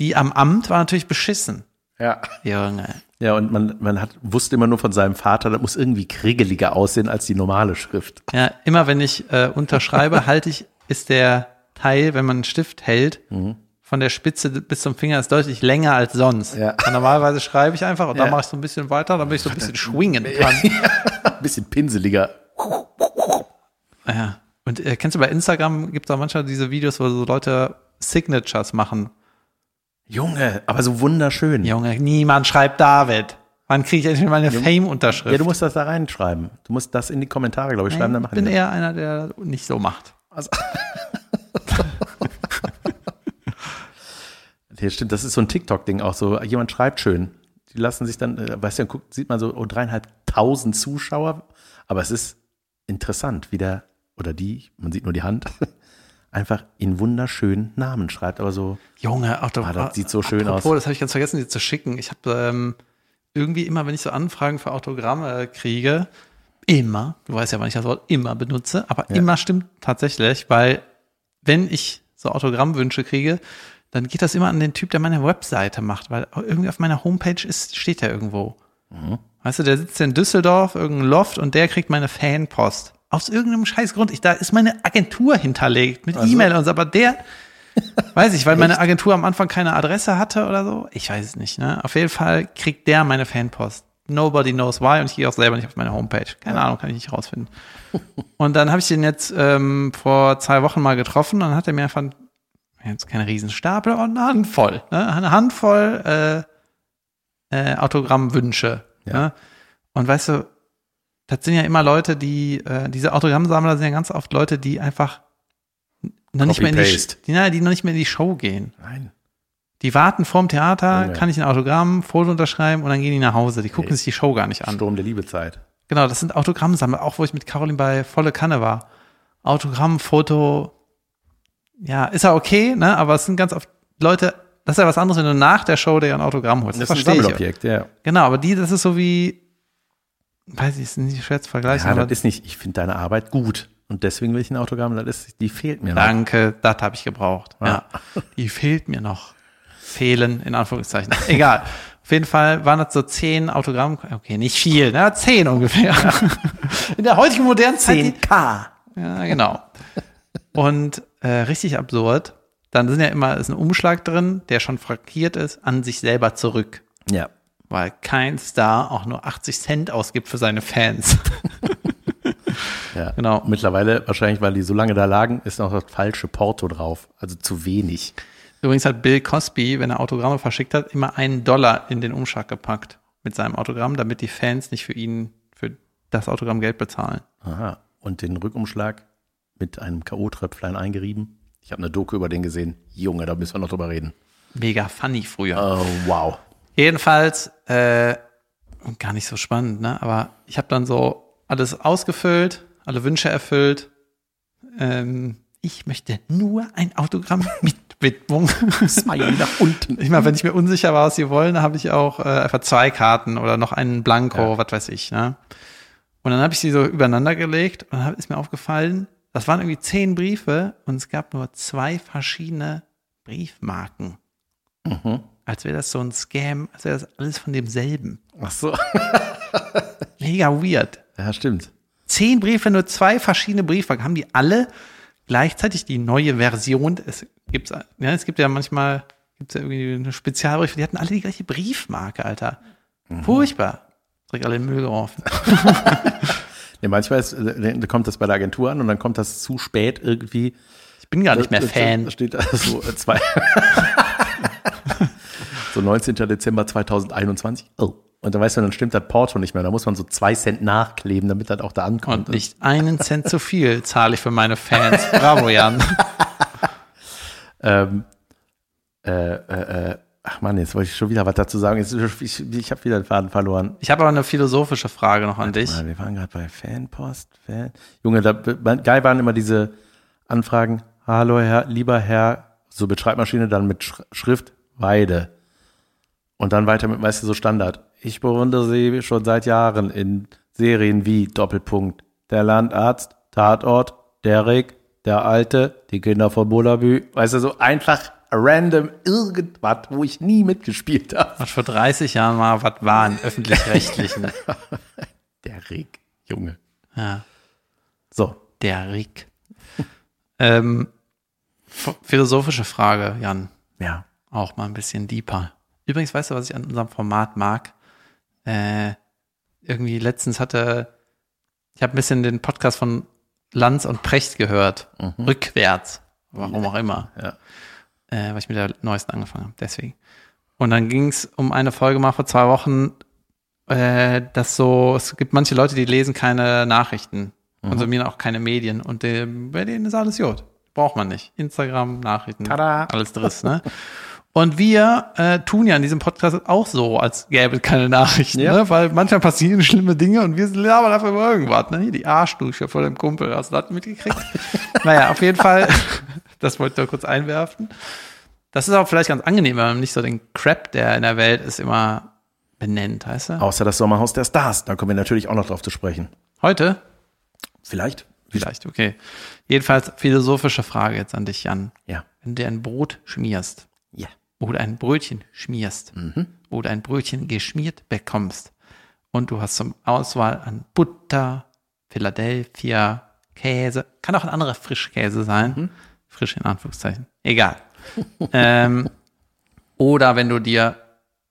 die am Amt war natürlich beschissen. Ja. Junge. Ja, und man, man hat, wusste immer nur von seinem Vater, das muss irgendwie kriegeliger aussehen als die normale Schrift. Ja, immer wenn ich äh, unterschreibe, halte ich, ist der Teil, wenn man einen Stift hält, von der Spitze bis zum Finger ist deutlich länger als sonst. Ja. Normalerweise schreibe ich einfach und dann Ja. mache ich so ein bisschen weiter, damit ich so ein bisschen schwingen kann. Ein bisschen pinseliger. Ja. Und äh, kennst du bei Instagram gibt es auch manchmal diese Videos, wo so Leute Signatures machen. Junge, aber so wunderschön. Junge, niemand schreibt David. Wann kriege ich endlich meine Fame-Unterschrift? Ja, du musst das da reinschreiben. Du musst das in die Kommentare, glaube ich, schreiben. Dann ich bin eher einer, der nicht so macht. Also, Hier stimmt, das ist so ein TikTok-Ding auch so. Jemand schreibt schön. Die lassen sich dann, äh, weißt du, guckt, sieht man so oh, dreieinhalbtausend Zuschauer. Aber es ist interessant, wie der oder die, man sieht nur die Hand, einfach in wunderschönen Namen schreibt. Aber so, Junge, auch doch, Ah, das sieht so schön apropos, aus. das habe ich ganz vergessen, dir zu schicken. Ich habe ähm, irgendwie immer, wenn ich so Anfragen für Autogramme kriege, immer, du weißt ja, wann ich das Wort immer benutze, aber Ja. immer stimmt tatsächlich, weil wenn ich so Autogrammwünsche kriege, dann geht das immer an den Typ, der meine Webseite macht, weil irgendwie auf meiner Homepage ist, steht der irgendwo. Mhm. Weißt du, der sitzt in Düsseldorf, irgendein Loft und der kriegt meine Fanpost. Aus irgendeinem scheiß Grund, ich, da ist meine Agentur hinterlegt mit Also- E-Mail und so, aber der, weiß ich, weil meine Agentur am Anfang keine Adresse hatte oder so, ich weiß es nicht, ne? Auf jeden Fall kriegt der meine Fanpost. Nobody knows why und ich gehe auch selber nicht auf meine Homepage. Keine Ahnung, kann ich nicht rausfinden. Und dann habe ich den jetzt ähm, vor zwei Wochen mal getroffen und dann hat er mir einfach jetzt keine Riesenstapel, aber eine Handvoll, ne? eine Handvoll äh, äh, Autogrammwünsche. Ja. Ne? Und weißt du, das sind ja immer Leute, die, äh, diese Autogrammsammler sind ja ganz oft Leute, die einfach noch nicht mehr in die, Copy-paste. die, na, die noch nicht mehr in die Show gehen. Nein. Die warten vorm Theater, Ja. kann ich ein Autogramm, Foto unterschreiben und dann gehen die nach Hause. Die gucken Nee. sich die Show gar nicht an. Sturm der Liebezeit. Genau, das sind Autogrammsammler, auch wo ich mit Caroline bei Volle Kanne war. Autogramm, Foto, ja, ist ja okay, ne? Aber es sind ganz oft Leute, das ist ja was anderes, wenn du nach der Show dir ein Autogramm holst. Das Das, ist ein. Sammelobjekt, ja. Genau, aber die, das ist so wie, weiß ich, ist nicht schwer zu vergleichen, Ja, das ist nicht, ich finde deine Arbeit gut. Und deswegen will ich ein Autogramm, das ist, die fehlt mir noch. danke, das habe ich gebraucht. Ja. Die fehlt mir noch. Fehlen, in Anführungszeichen. Egal. Auf jeden Fall waren das so zehn Autogramm, okay, nicht viel, ne? Zehn ungefähr. In der heutigen modernen Zeit. die- 10k. Ja, genau. Und äh, richtig absurd. Dann sind ja immer ist ein Umschlag drin, der schon frankiert ist, an sich selber zurück. Ja. Weil kein Star auch nur 80 Cent ausgibt für seine Fans. ja. Genau. Mittlerweile, wahrscheinlich, weil die so lange da lagen, ist noch das falsche Porto drauf. Also zu wenig. Übrigens hat Bill Cosby, wenn er Autogramme verschickt hat, immer einen Dollar in den Umschlag gepackt mit seinem Autogramm, damit die Fans nicht für ihn, für das Autogramm Geld bezahlen. Aha. Und den Rückumschlag mit einem K.O.-Tröpflein eingerieben. Ich habe eine Doku über den gesehen. Junge, da müssen wir noch drüber reden. Mega funny früher. Oh, wow. Jedenfalls, äh, gar nicht so spannend, ne? Aber ich habe dann so alles ausgefüllt, alle Wünsche erfüllt. Ähm, ich möchte nur ein Autogramm mit Widmung. Smiley nach unten. Ich meine, wenn ich mir unsicher war, was sie wollen, dann habe ich auch äh, einfach zwei Karten oder noch einen Blanko, Ja. was weiß ich. Ne? Und dann habe ich sie so übereinander gelegt und dann ist mir aufgefallen, das waren irgendwie zehn Briefe und es gab nur zwei verschiedene Briefmarken. Mhm. Als wäre das so ein Scam, als wäre das alles von demselben. Ach so. Mega weird. Ja, stimmt. Zehn Briefe, nur zwei verschiedene Briefmarken. Haben die alle gleichzeitig die neue Version? Es gibt's, ja, es gibt ja manchmal, gibt's ja irgendwie eine Spezialbriefe, die hatten alle die gleiche Briefmarke, Alter. Furchtbar. Direkt alle in den Müll geworfen. Nee, manchmal ist, äh, da kommt das bei der Agentur an und dann kommt das zu spät irgendwie. Ich bin gar nicht mehr Da- da- Fan. steht da so äh, zwei. so 19. Dezember 2021. Oh. Und dann weißt du, dann stimmt das Porto nicht mehr. Da muss man so zwei Cent nachkleben, damit das auch da ankommt. Und nicht einen Cent zu viel zahle ich für meine Fans. Bravo, Jan. Ähm, äh, äh, äh, ach man, jetzt wollte ich schon wieder was dazu sagen. Jetzt, ich ich habe wieder den Faden verloren. Ich habe aber eine philosophische Frage noch an dich. Mal, wir waren gerade bei Fanpost. Fan. Junge, da, geil waren immer diese Anfragen. Hallo, Herr, lieber Herr, so mit Schreibmaschine, dann mit Sch Schrift Weide. Und dann weiter mit, weißt du, so Standard. Ich bewundere Sie schon seit Jahren in Serien wie Doppelpunkt, der Landarzt, Tatort, Derek, der Alte, die Kinder von Bullabü. Weißt du, so einfach random irgendwas, wo ich nie mitgespielt habe. Was vor 30 Jahren mal was war in öffentlich-rechtlichen. Der Rick, Junge. Ja. So, Der Rick. ähm, ph- philosophische Frage, Jan. ja. Auch mal ein bisschen deeper. Übrigens, weißt du, was ich an unserem Format mag? Äh, irgendwie letztens hatte, ich habe ein bisschen den Podcast von Lanz und Precht gehört. Rückwärts. Warum auch immer. Ja. Äh, weil ich mit der neuesten angefangen habe. Deswegen. Und dann ging es um eine Folge mal vor zwei Wochen, äh, dass so, es gibt manche Leute, die lesen keine Nachrichten, konsumieren auch keine Medien und äh, bei denen ist alles gut. Braucht man nicht. Instagram, Nachrichten, Tada. alles driss, ne? Und wir äh, tun ja in diesem Podcast auch so, als gäbe es keine Nachrichten, Ja. ne? weil manchmal passieren schlimme Dinge und wir labern einfach über irgendwas. Ne? Hier die Arschdusche vor dem Kumpel, hast du das mitgekriegt? naja, auf jeden Fall, das wollte ich nur kurz einwerfen. Das ist auch vielleicht ganz angenehm, wenn man nicht so den Crap, der in der Welt ist, immer benennt, heißt er? Außer das Sommerhaus der Stars. Da kommen wir natürlich auch noch drauf zu sprechen. Heute? Vielleicht? Vielleicht, okay. Jedenfalls philosophische Frage jetzt an dich, Jan. Ja. Wenn du ein Brot schmierst. Oder ein Brötchen schmierst oder ein Brötchen geschmiert bekommst und du hast zum Auswahl an Butter, Philadelphia, Käse. Kann auch ein anderer Frischkäse sein. Frisch in Anführungszeichen. Egal. ähm, oder wenn du dir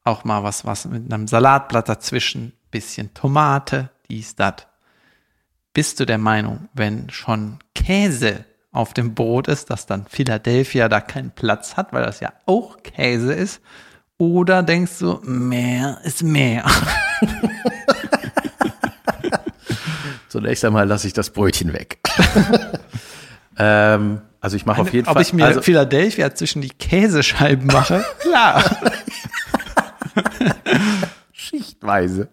auch mal was, was mit einem Salatblatt dazwischen, bisschen Tomate, dies, das. Bist du der Meinung, wenn schon Käse auf dem Brot ist, dass dann Philadelphia da keinen Platz hat, weil das ja auch Käse ist? Oder denkst du, mehr ist mehr? Zunächst einmal lasse ich das Brötchen weg. ähm, also ich mache auf jeden Ob Fall. ich mir also, Philadelphia zwischen die Käsescheiben mache? Klar. schichtweise.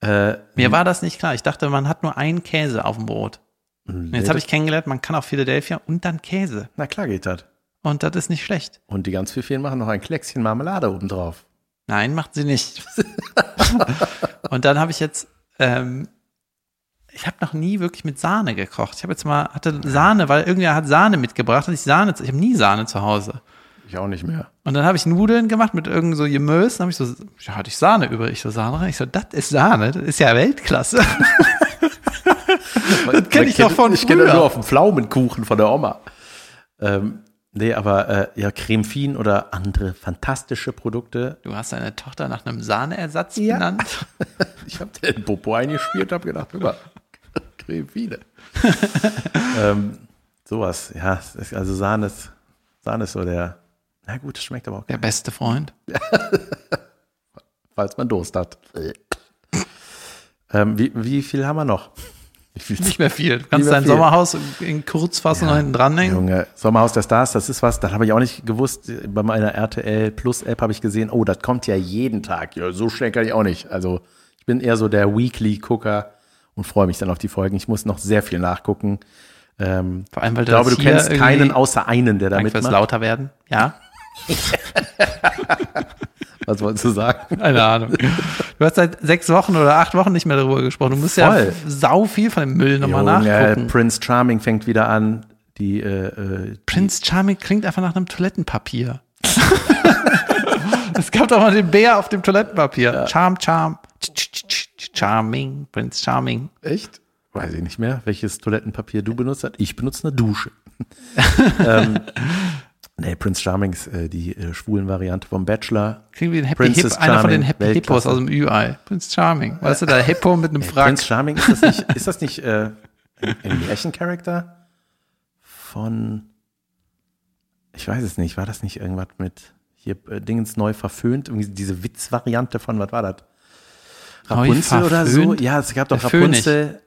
Äh, Mir war das nicht klar. Ich dachte, man hat nur einen Käse auf dem Brot. Und jetzt habe ich kennengelernt, man kann auch Philadelphia und dann Käse. na klar geht das. Und das ist nicht schlecht. Und die ganz vielen machen noch ein Kleckschen Marmelade obendrauf. Nein, macht sie nicht. und dann habe ich jetzt, ähm, ich habe noch nie wirklich mit Sahne gekocht. Ich habe jetzt mal, hatte Sahne, weil irgendwer hat Sahne mitgebracht und ich Sahne, ich habe nie Sahne zu Hause. Ich auch nicht mehr. Und dann habe ich Nudeln gemacht mit irgend so Gemüse. Dann habe ich so, ja, hatte ich Sahne über. Ich so, Sahne rein. Ich so, das ist Sahne. Das ist ja Weltklasse. Das kenn ich doch von Ich kenne früher. nur auf dem Pflaumenkuchen von der Oma. Ähm, nee, aber äh, ja, Creme Fin oder andere fantastische Produkte. Du hast deine Tochter nach einem Sahneersatz Ja. benannt. Ich habe den Popo eingespielt, habe gedacht, über Creme Fine. ähm, sowas, ja, also Sahne ist, Sahne ist so der, na gut, es schmeckt aber auch, Der beste Freund. falls man Durst hat. ähm, wie, wie viel haben wir noch? Nicht mehr viel. Du kannst dein viel. Sommerhaus in Kurzfassung noch hinten dranhängen. Junge, Sommerhaus der Stars, das ist was, das habe ich auch nicht gewusst. Bei meiner RTL Plus App habe ich gesehen, oh, das kommt ja jeden Tag. Ja, so schnell kann ich auch nicht. Also ich bin eher so der Weekly-Gucker und freue mich dann auf die Folgen. Ich muss noch sehr viel nachgucken. Ähm, Vor allem, weil ich glaube, du kennst keinen außer einen, der da Danke fürs mitmacht. lauter werden. Ja, Was wolltest du sagen? keine Ahnung. Du hast seit sechs Wochen oder acht Wochen nicht mehr darüber gesprochen. Du musst ja Voll. sau viel von dem Müll nochmal nachgucken. Prince Charming fängt wieder an. Die, äh, äh, Prince Charming klingt einfach nach einem Toilettenpapier. es gab doch mal den Bär auf dem Toilettenpapier. Charm, Charm. Ch- ch- ch- ch- Charming, Prince Charming. Echt? Weiß ich nicht mehr, welches Toilettenpapier du benutzt hast. Ich benutze eine Dusche. ähm, nee, Prince Charming ist äh, die äh, schwulen Variante vom Bachelor. Klingt wie ein Happy Princess Hip, einer von den Happy Hippos Weltklasse. aus dem Ü-Ei. Prince Charming. Weißt du, der Hippo mit einem Frack. Prince Charming, ist das nicht, ist das nicht äh, ein, Märchencharakter von, ich weiß es nicht, war das nicht irgendwas mit hier äh, Dingens neu verföhnt? Irgendwie diese Witzvariante von, was war das? Rapunzel oder so? Ja, es gab doch. Rapunzel.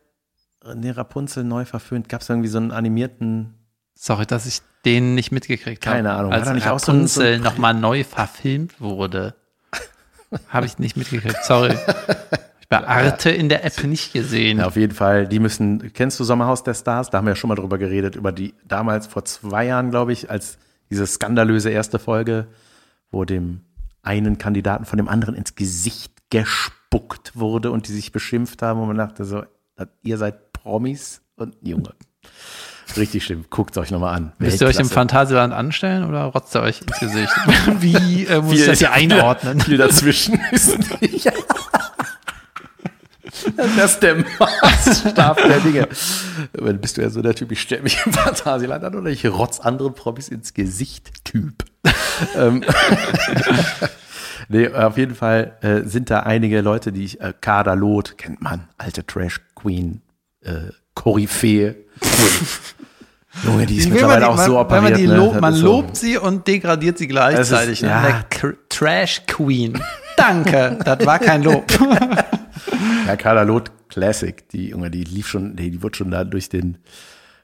Nee, Rapunzel neu verföhnt. Gab es irgendwie so einen animierten Sorry, dass ich den nicht mitgekriegt habe. Keine Ahnung. Als nicht so so Rapunzel ein- nochmal neu verfilmt wurde. habe ich nicht mitgekriegt. Sorry. Ich bei Arte in der App nicht gesehen. Ja, auf jeden Fall. Die müssen, kennst du Sommerhaus der Stars? Da haben wir ja schon mal drüber geredet, über die damals vor zwei Jahren, glaube ich, als diese skandalöse erste Folge, wo dem einen Kandidaten von dem anderen ins Gesicht gespuckt wurde und die sich beschimpft haben und man dachte so, ihr seid Promis und Junge. Richtig schlimm. Guckt euch nochmal an. Müsst ihr euch im. Phantasialand anstellen oder rotzt ihr euch ins Gesicht? Wie äh, muss ich Viel- das hier einordnen? Viel dazwischen ist nicht. Das ist der Maßstab der Dinge. Dann bist du ja so der Typ, ich stelle mich im Phantasialand an oder ich rotz anderen Promis ins Gesicht Typ. ähm, nee, auf jeden Fall äh, sind da einige Leute, die ich, äh, Kader Loth, kennt man, alte Trash Queen, äh, Koryphäe. Junge, die ist mittlerweile die- auch so operiert. Man die ne? lobt, Das man so- lobt sie und degradiert sie gleichzeitig. Das ist- ne? ja. Trash Queen. Danke, das war kein Lob. Ja, Carla Loth Classic, die Junge, die lief schon, nee, die wurde schon da durch den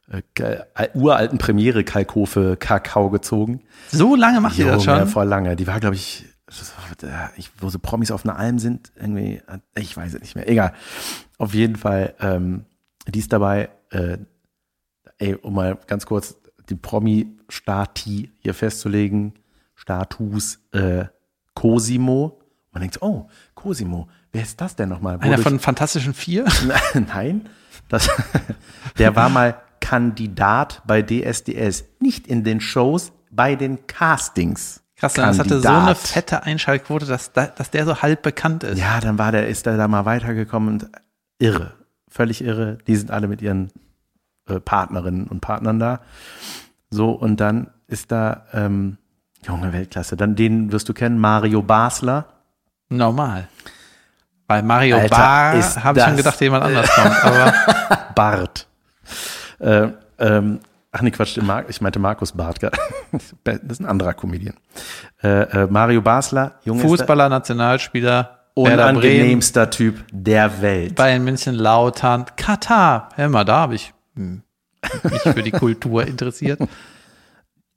äh, uralten Premiere Kalkofe Kakao gezogen. So lange macht ihr das Junge, schon? vor lange. Die war, glaube ich, das äh, ich, wo so Promis auf einer Alm sind, irgendwie, äh, ich weiß es nicht mehr. Egal. Auf jeden Fall, ähm, die ist dabei, äh, ey, um mal ganz kurz die Promi-Stati hier festzulegen, Status äh, Cosimo. Man denkt oh, Cosimo, wer ist das denn nochmal? Einer von Fantastischen Vier? Nein, das, der war mal Kandidat bei DSDS. Nicht in den Shows, bei den Castings. Krass, das hatte so eine fette Einschaltquote, dass, da, dass der so halb bekannt ist. Ja, dann war der, ist er da mal weitergekommen und irre. völlig irre. Die sind alle mit ihren äh, Partnerinnen und Partnern da. So, und dann ist da, ähm, junge Weltklasse, dann den wirst du kennen, Mario Basler. Normal. Bei Mario Alter, Bar habe ich schon gedacht, jemand anders kommt. Aber Bart. Äh, ähm, ach nee, Quatsch, ich meinte Markus Bart. Das ist ein anderer Comedian. Äh, äh, Mario Basler, Junge, Fußballer, Nationalspieler, Werder Bremen, unangenehmster Typ der Welt. Bayern München, Lautern, Katar. Hör mal, da habe ich hm, mich für die Kultur interessiert.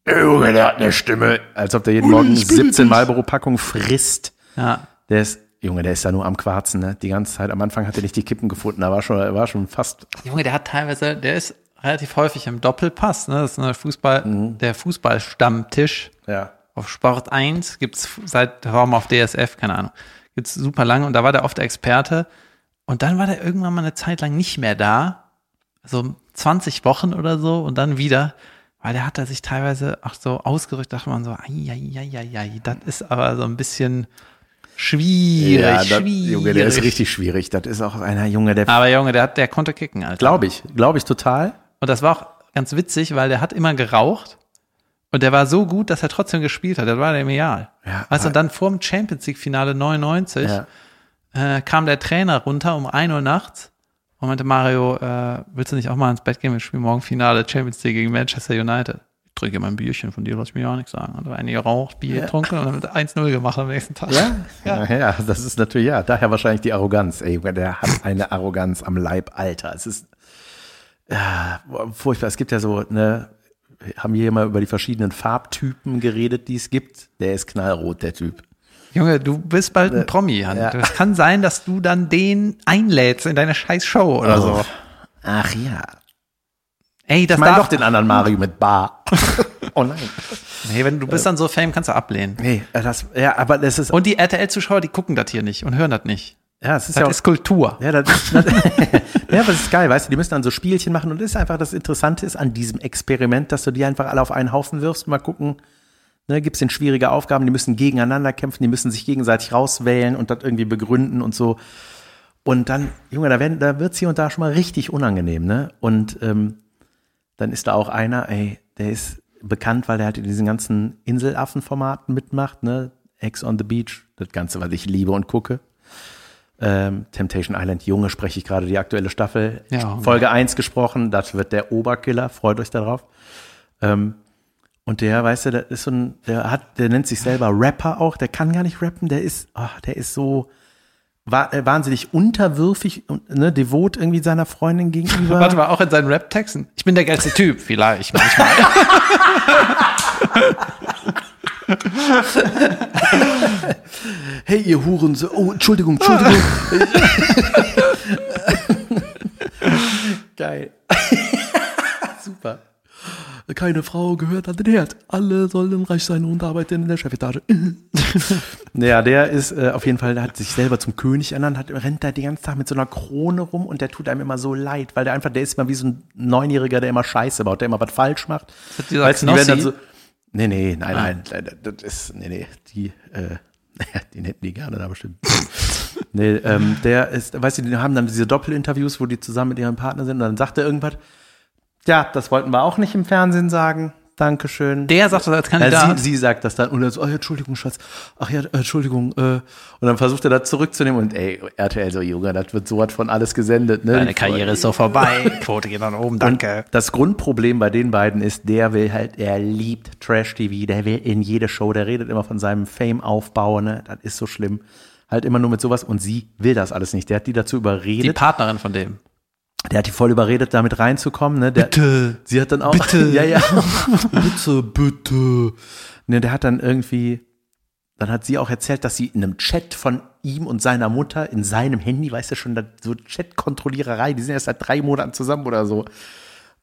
Junge, der hat eine Stimme. Als ob der jeden Morgen 17 Marlboro-Packungen frisst. Ja. Der ist, Junge, der ist da nur am Quarzen, ne? Die ganze Zeit. Am Anfang hat er nicht die Kippen gefunden, da war schon, er war schon fast. Junge, der hat teilweise, der ist relativ häufig im Doppelpass. Ne? Das ist eine Fußball, Mhm. der Fußballstammtisch. Ja. Auf Sport 1 gibt's seit warum auf DSF, keine Ahnung. Gibt's super lange und da war der oft Experte. Und dann war der irgendwann mal eine Zeit lang nicht mehr da. So 20 Wochen oder so und dann wieder. Weil der hat er sich teilweise auch so ausgerückt, dachte man so, ai, ai, ai, ai, ai, das ist aber so ein bisschen schwierig, das, schwierig. Junge, der ist richtig schwierig. Das ist auch einer Junge, der, Aber Junge, der hat, der konnte kicken, Alter. glaube ich, glaube ich total. Und das war auch ganz witzig, weil der hat immer geraucht und der war so gut, dass er trotzdem gespielt hat. Das war der Ideal. Ja, also aber- dann vor dem Champions League Finale 99 Ja. äh, kam der Trainer runter um 1 Uhr nachts und meinte Mario, äh, willst du nicht auch mal ins Bett gehen? Wir spielen morgen Finale Champions League gegen Manchester United. Ich trinke mal ein Bierchen, von dir lass ich mir auch nichts sagen. Und eine geraucht, Bier getrunken und dann mit 1-0 gemacht am nächsten Tag. Ja? ja, ja, das ist natürlich, ja, daher wahrscheinlich die Arroganz. Ey, der hat eine Arroganz am Leib, Alter. Es ist ja, furchtbar. Es gibt ja so, ne, wir haben hier mal über die verschiedenen Farbtypen geredet, die es gibt. Der ist knallrot, der Typ. Junge, du bist bald ein Promi, Jan. Äh, ja. Es kann sein, dass du dann den einlädst in deine scheiß Show oder so. Oh. Ach ja. Ey, das Ich darf doch den anderen Mario mit Bar. oh nein. Hey, wenn du bist dann so Fame, kannst du ablehnen. Nee, äh, das, ja, aber das ist, Und die RTL-Zuschauer, die gucken das hier nicht und hören das nicht. ja, es ist Das ja auch, ist Kultur. Ja, das ist, das, ja, aber das ist geil, weißt du, die müssen dann so Spielchen machen und das ist einfach das Interessante ist an diesem Experiment, dass du die einfach alle auf einen Haufen wirfst, mal gucken, ne, gibt's denn schwierige Aufgaben, die müssen gegeneinander kämpfen, die müssen sich gegenseitig rauswählen und das irgendwie begründen und so. Und dann, Junge, da, werden, da wird's hier und da schon mal richtig unangenehm, ne? Und ähm, dann ist da auch einer, ey, der ist bekannt, weil der halt in diesen ganzen Inselaffen-Formaten mitmacht, ne? Ex on the Beach, das Ganze, was ich liebe und gucke. Ähm, Temptation Island Junge spreche ich gerade die aktuelle Staffel. Ja. Folge 1 gesprochen, das wird der Oberkiller, freut euch darauf. Ähm, und der, weißt du, der ist so ein, der hat, der nennt sich selber Rapper auch, der kann gar nicht rappen, der ist, ach, der ist so wa äh, wahnsinnig unterwürfig und ne, devot irgendwie seiner Freundin gegenüber. Warte mal, auch in seinen Rap-Texten. Ich bin der geilste Typ, vielleicht manchmal. Hey, ihr Huren, oh, Entschuldigung, Entschuldigung. Geil. Keine Frau gehört an den Herd. Alle sollen reich sein und arbeiten in der Chefetage. naja, der ist äh, auf jeden Fall, der hat sich selber zum König ernannt, hat, rennt da den ganzen Tag mit so einer Krone rum und der tut einem immer so leid, weil der einfach, der ist immer wie so ein Neunjähriger, der immer Scheiße baut, der immer was falsch macht. Ist dieser Weißt du, die werden dann so, nee, nee, nein, nein, das ist, nee, nee, die, äh, den hätten die gerne da bestimmt. nee, ähm, der ist, weißt du, die haben dann diese Doppelinterviews, wo die zusammen mit ihrem Partner sind und dann sagt er irgendwas, ja, das wollten wir auch nicht im Fernsehen sagen. Dankeschön. Der sagt das als Ja, Kandidat. sie, sie sagt das dann und dann so, oh, ja, Entschuldigung, Schatz. Ach ja, Entschuldigung. Äh. Und dann versucht er das zurückzunehmen und ey, RTL so, Junge, das wird sowas von alles gesendet. Ne? Deine Die- Karriere ist so vorbei. Quote geht nach oben, danke. das Grundproblem bei den beiden ist, der will halt, er liebt Trash-TV, der will in jede Show, der redet immer von seinem Fame-Aufbau, ne? Das ist so schlimm. Halt immer nur mit sowas und sie will das alles nicht. Der hat die dazu Die überredet. Partnerin von dem. Der hat die voll überredet, damit reinzukommen. Ne? Der, Bitte. Sie hat dann auch. Bitte. Ja, ja. bitte, bitte. Ne, der hat dann irgendwie. Dann hat sie auch erzählt, dass sie in einem Chat von ihm und seiner Mutter in seinem Handy, weißt du schon, so Chat-Kontrolliererei, die sind erst seit drei Monaten zusammen oder so.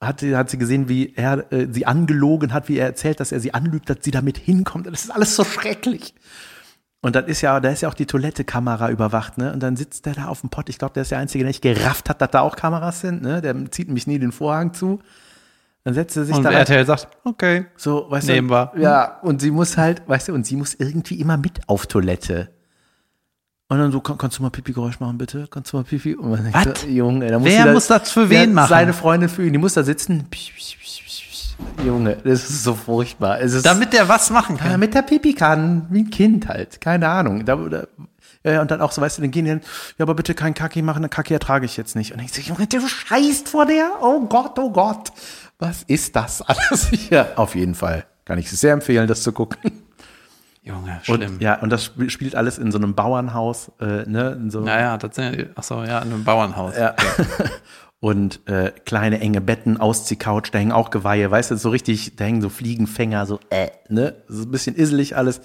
Hat, sie- hat sie gesehen, wie er äh, sie angelogen hat, wie er erzählt, dass er sie anlügt, dass sie damit hinkommt. Das ist alles so schrecklich. Und dann ist ja, da ist ja auch die Toilettekamera überwacht, ne? Und dann sitzt der da auf dem Pott. Ich glaube, der ist der Einzige, der nicht gerafft hat, dass da auch Kameras sind, ne? Der zieht nämlich nie den Vorhang zu. Dann setzt er sich Und da RTL sagt, okay. so, weißt Nehmen du, wir. Ja, und sie muss halt, weißt du, und sie muss irgendwie immer mit auf Toilette. Und dann so, kann, kannst du mal Pipi-Geräusch machen, bitte? Kannst du mal Pipi? Und man denkt, Junge, da muss Wer muss das für wen machen? Seine Freundin für ihn, die muss da sitzen. Junge, das ist so furchtbar. Ist, Damit der was machen ja, kann. mit der Pipi kann, wie ein Kind halt, keine Ahnung. Da, da, ja, und dann auch so, weißt du, dann gehen die dann, ja, aber bitte kein Kaki machen, Kaki ertrage ich jetzt nicht. Und ich so, Junge, du scheißt vor der, oh Gott, oh Gott. Was ist das alles hier? Auf jeden Fall kann ich sehr empfehlen, das zu gucken. Junge, schlimm. Und, ja, und das sp- spielt alles in so einem Bauernhaus, äh, ne, in so, Naja, tatsächlich. Ach so, ja, in einem Bauernhaus. ja. Und äh, kleine enge Betten, Ausziehcouch, da hängen auch Geweihe, weißt du, so richtig, da hängen so Fliegenfänger, so äh, ne, so ein bisschen isselig alles.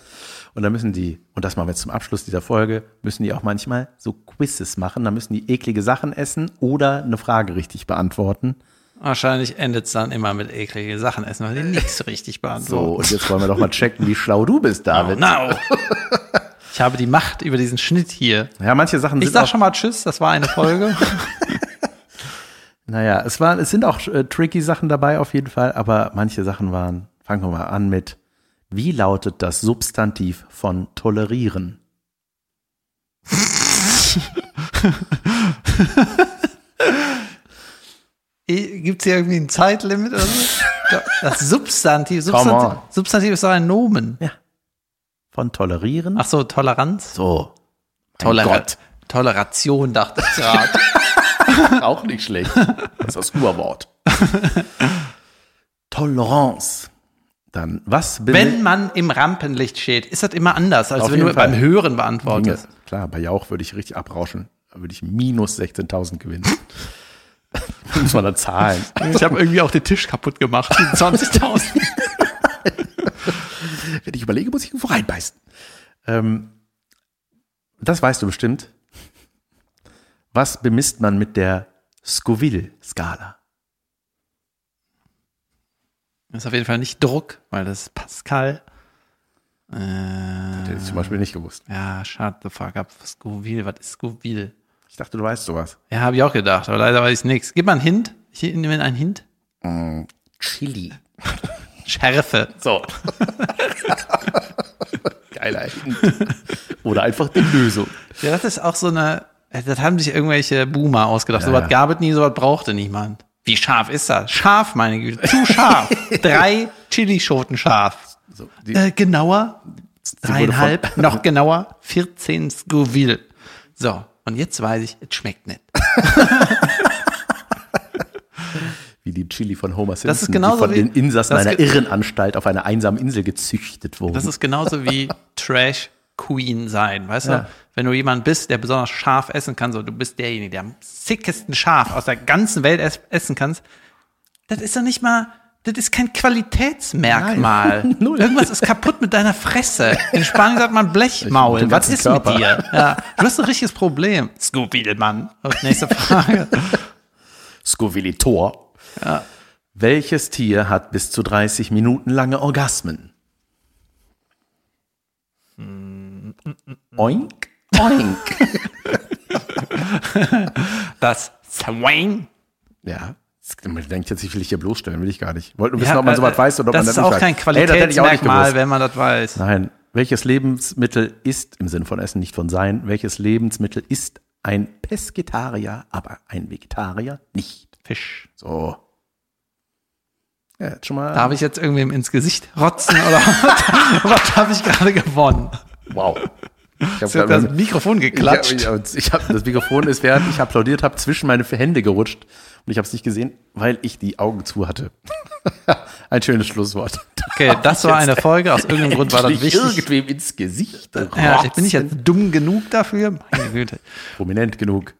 Und da müssen die, und das machen wir jetzt zum Abschluss dieser Folge, müssen die auch manchmal so Quizzes machen, da müssen die eklige Sachen essen oder eine Frage richtig beantworten. Wahrscheinlich endet es dann immer mit ekligen Sachen essen, weil die nichts so richtig So, beantworten. und jetzt wollen wir doch mal checken, wie schlau du bist, David. Now. Ich habe die Macht über diesen Schnitt hier. Ja, manche Sachen Ich sind sag auch, schon mal Tschüss, das war eine Folge. naja, es waren, es sind auch äh, tricky Sachen dabei auf jeden Fall, aber manche Sachen waren, fangen wir mal an mit, wie lautet das Substantiv von tolerieren? Gibt es hier irgendwie ein Zeitlimit oder so? Das Substantiv, Substantiv. Substantiv ist doch ein Nomen. Von tolerieren? Ach so, Toleranz? so. Mein Tolera Gott, Toleration, dachte ich gerade. auch nicht schlecht. Das ist das Urwort. Toleranz. Dann, was bin wenn man im Rampenlicht steht, ist das immer anders, als Auf wenn du Fall. beim Hören beantwortest. Klar, bei Jauch würde ich richtig abrauschen. Da würde ich minus 16.000 gewinnen. Muss man da zahlen. Ich habe irgendwie auch den Tisch kaputt gemacht. 20.000. Wenn ich überlege, muss ich irgendwo reinbeißen. Ähm, das weißt du bestimmt. Was bemisst man mit der Scoville-Skala? Das ist auf jeden Fall nicht Druck, weil das ist Pascal. Äh, Hätte ich zum Beispiel nicht gewusst. ja, shut the fuck up. Scoville, was ist Scoville? Ich dachte, du weißt sowas. Ja, habe ich auch gedacht, aber leider weiß ich nichts. Gib mal einen Hint. Ich nehme einen Hint. Chili. Schärfe. So. Geiler Hint. Oder einfach die Lösung. Ja, das ist auch so eine, äh, das haben sich irgendwelche Boomer ausgedacht. Ja, so was ja. gab es nie, so was brauchte niemand. Wie scharf ist das? Scharf, meine Güte. Zu scharf. Drei Chilischoten scharf. So, die, Äh, genauer. Dreieinhalb. Noch genauer. 14 Scoville. So. Und jetzt weiß ich, es schmeckt nicht. wie die Chili von Homer Simpson, Das ist genauso die von wie- den Insassen einer Irrenanstalt auf einer einsamen Insel gezüchtet wurden. Das ist genauso wie Trash Queen sein, weißt Ja. du? Wenn du jemand bist, der besonders scharf essen kann, so du bist derjenige, der am sickesten scharf aus der ganzen Welt es essen kannst, das ist doch nicht mal, das ist kein Qualitätsmerkmal. Nein. Irgendwas ist kaputt mit deiner Fresse. In Spanien sagt man Blechmaul. Was ist Körper. mit dir? Ja, du hast ein richtiges Problem. Scooby, Mann. Und nächste Frage. Scovilitor. Welches Tier hat bis zu 30 Minuten lange Orgasmen? Oink, oink. Das Swing. ja. Man denkt jetzt, ich will dich hier bloßstellen, will ich gar nicht. Wollte nur Ja, wissen, ob man äh, sowas weiß oder ob man das ist nicht weiß. kein das ich auch nicht Qualitätsmerkmal, gewusst. wenn man das weiß. Nein. Welches Lebensmittel ist, im Sinne von Essen, nicht von Sein, welches Lebensmittel ist ein Pesketarier, aber ein Vegetarier nicht? Fisch. So. Ja, jetzt schon mal. Darf ich jetzt irgendwem ins Gesicht rotzen oder was, was habe ich gerade gewonnen? Wow. Ich habe wird das Mikrofon geklatscht. Ich hab, ich hab, das Mikrofon ist, während ich applaudiert habe, zwischen meine Hände gerutscht. Und ich habe es nicht gesehen, weil ich die Augen zu hatte. Ein schönes Schlusswort. Okay, das war eine Folge. Aus irgendeinem Grund war das wichtig. irgendwem ins Gesicht. Ja, bin ich jetzt dumm genug dafür? Meine Güte. Prominent genug.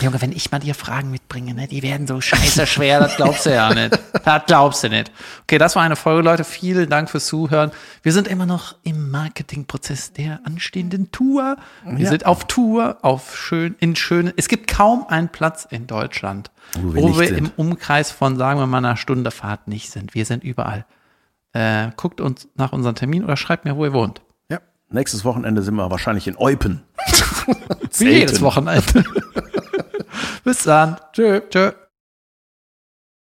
Junge, wenn ich mal dir Fragen mitbringe, ne, die werden so scheiße schwer, das glaubst du ja nicht. Das glaubst du nicht. Okay, das war eine Folge, Leute. Vielen Dank fürs Zuhören. Wir sind immer noch im Marketingprozess der anstehenden Tour. Wir Ja. sind auf Tour, auf schön, in schönen. Es gibt kaum einen Platz in Deutschland, Wo wir wo wir im Umkreis von, sagen wir mal, einer Stunde Fahrt nicht sind. Wir sind überall. Äh, guckt uns nach unserem Termin oder schreibt mir, wo ihr wohnt. Ja. Nächstes Wochenende sind wir wahrscheinlich in Eupen. Wie jedes. Wochenende. Bis dann. Tschö. Tschö.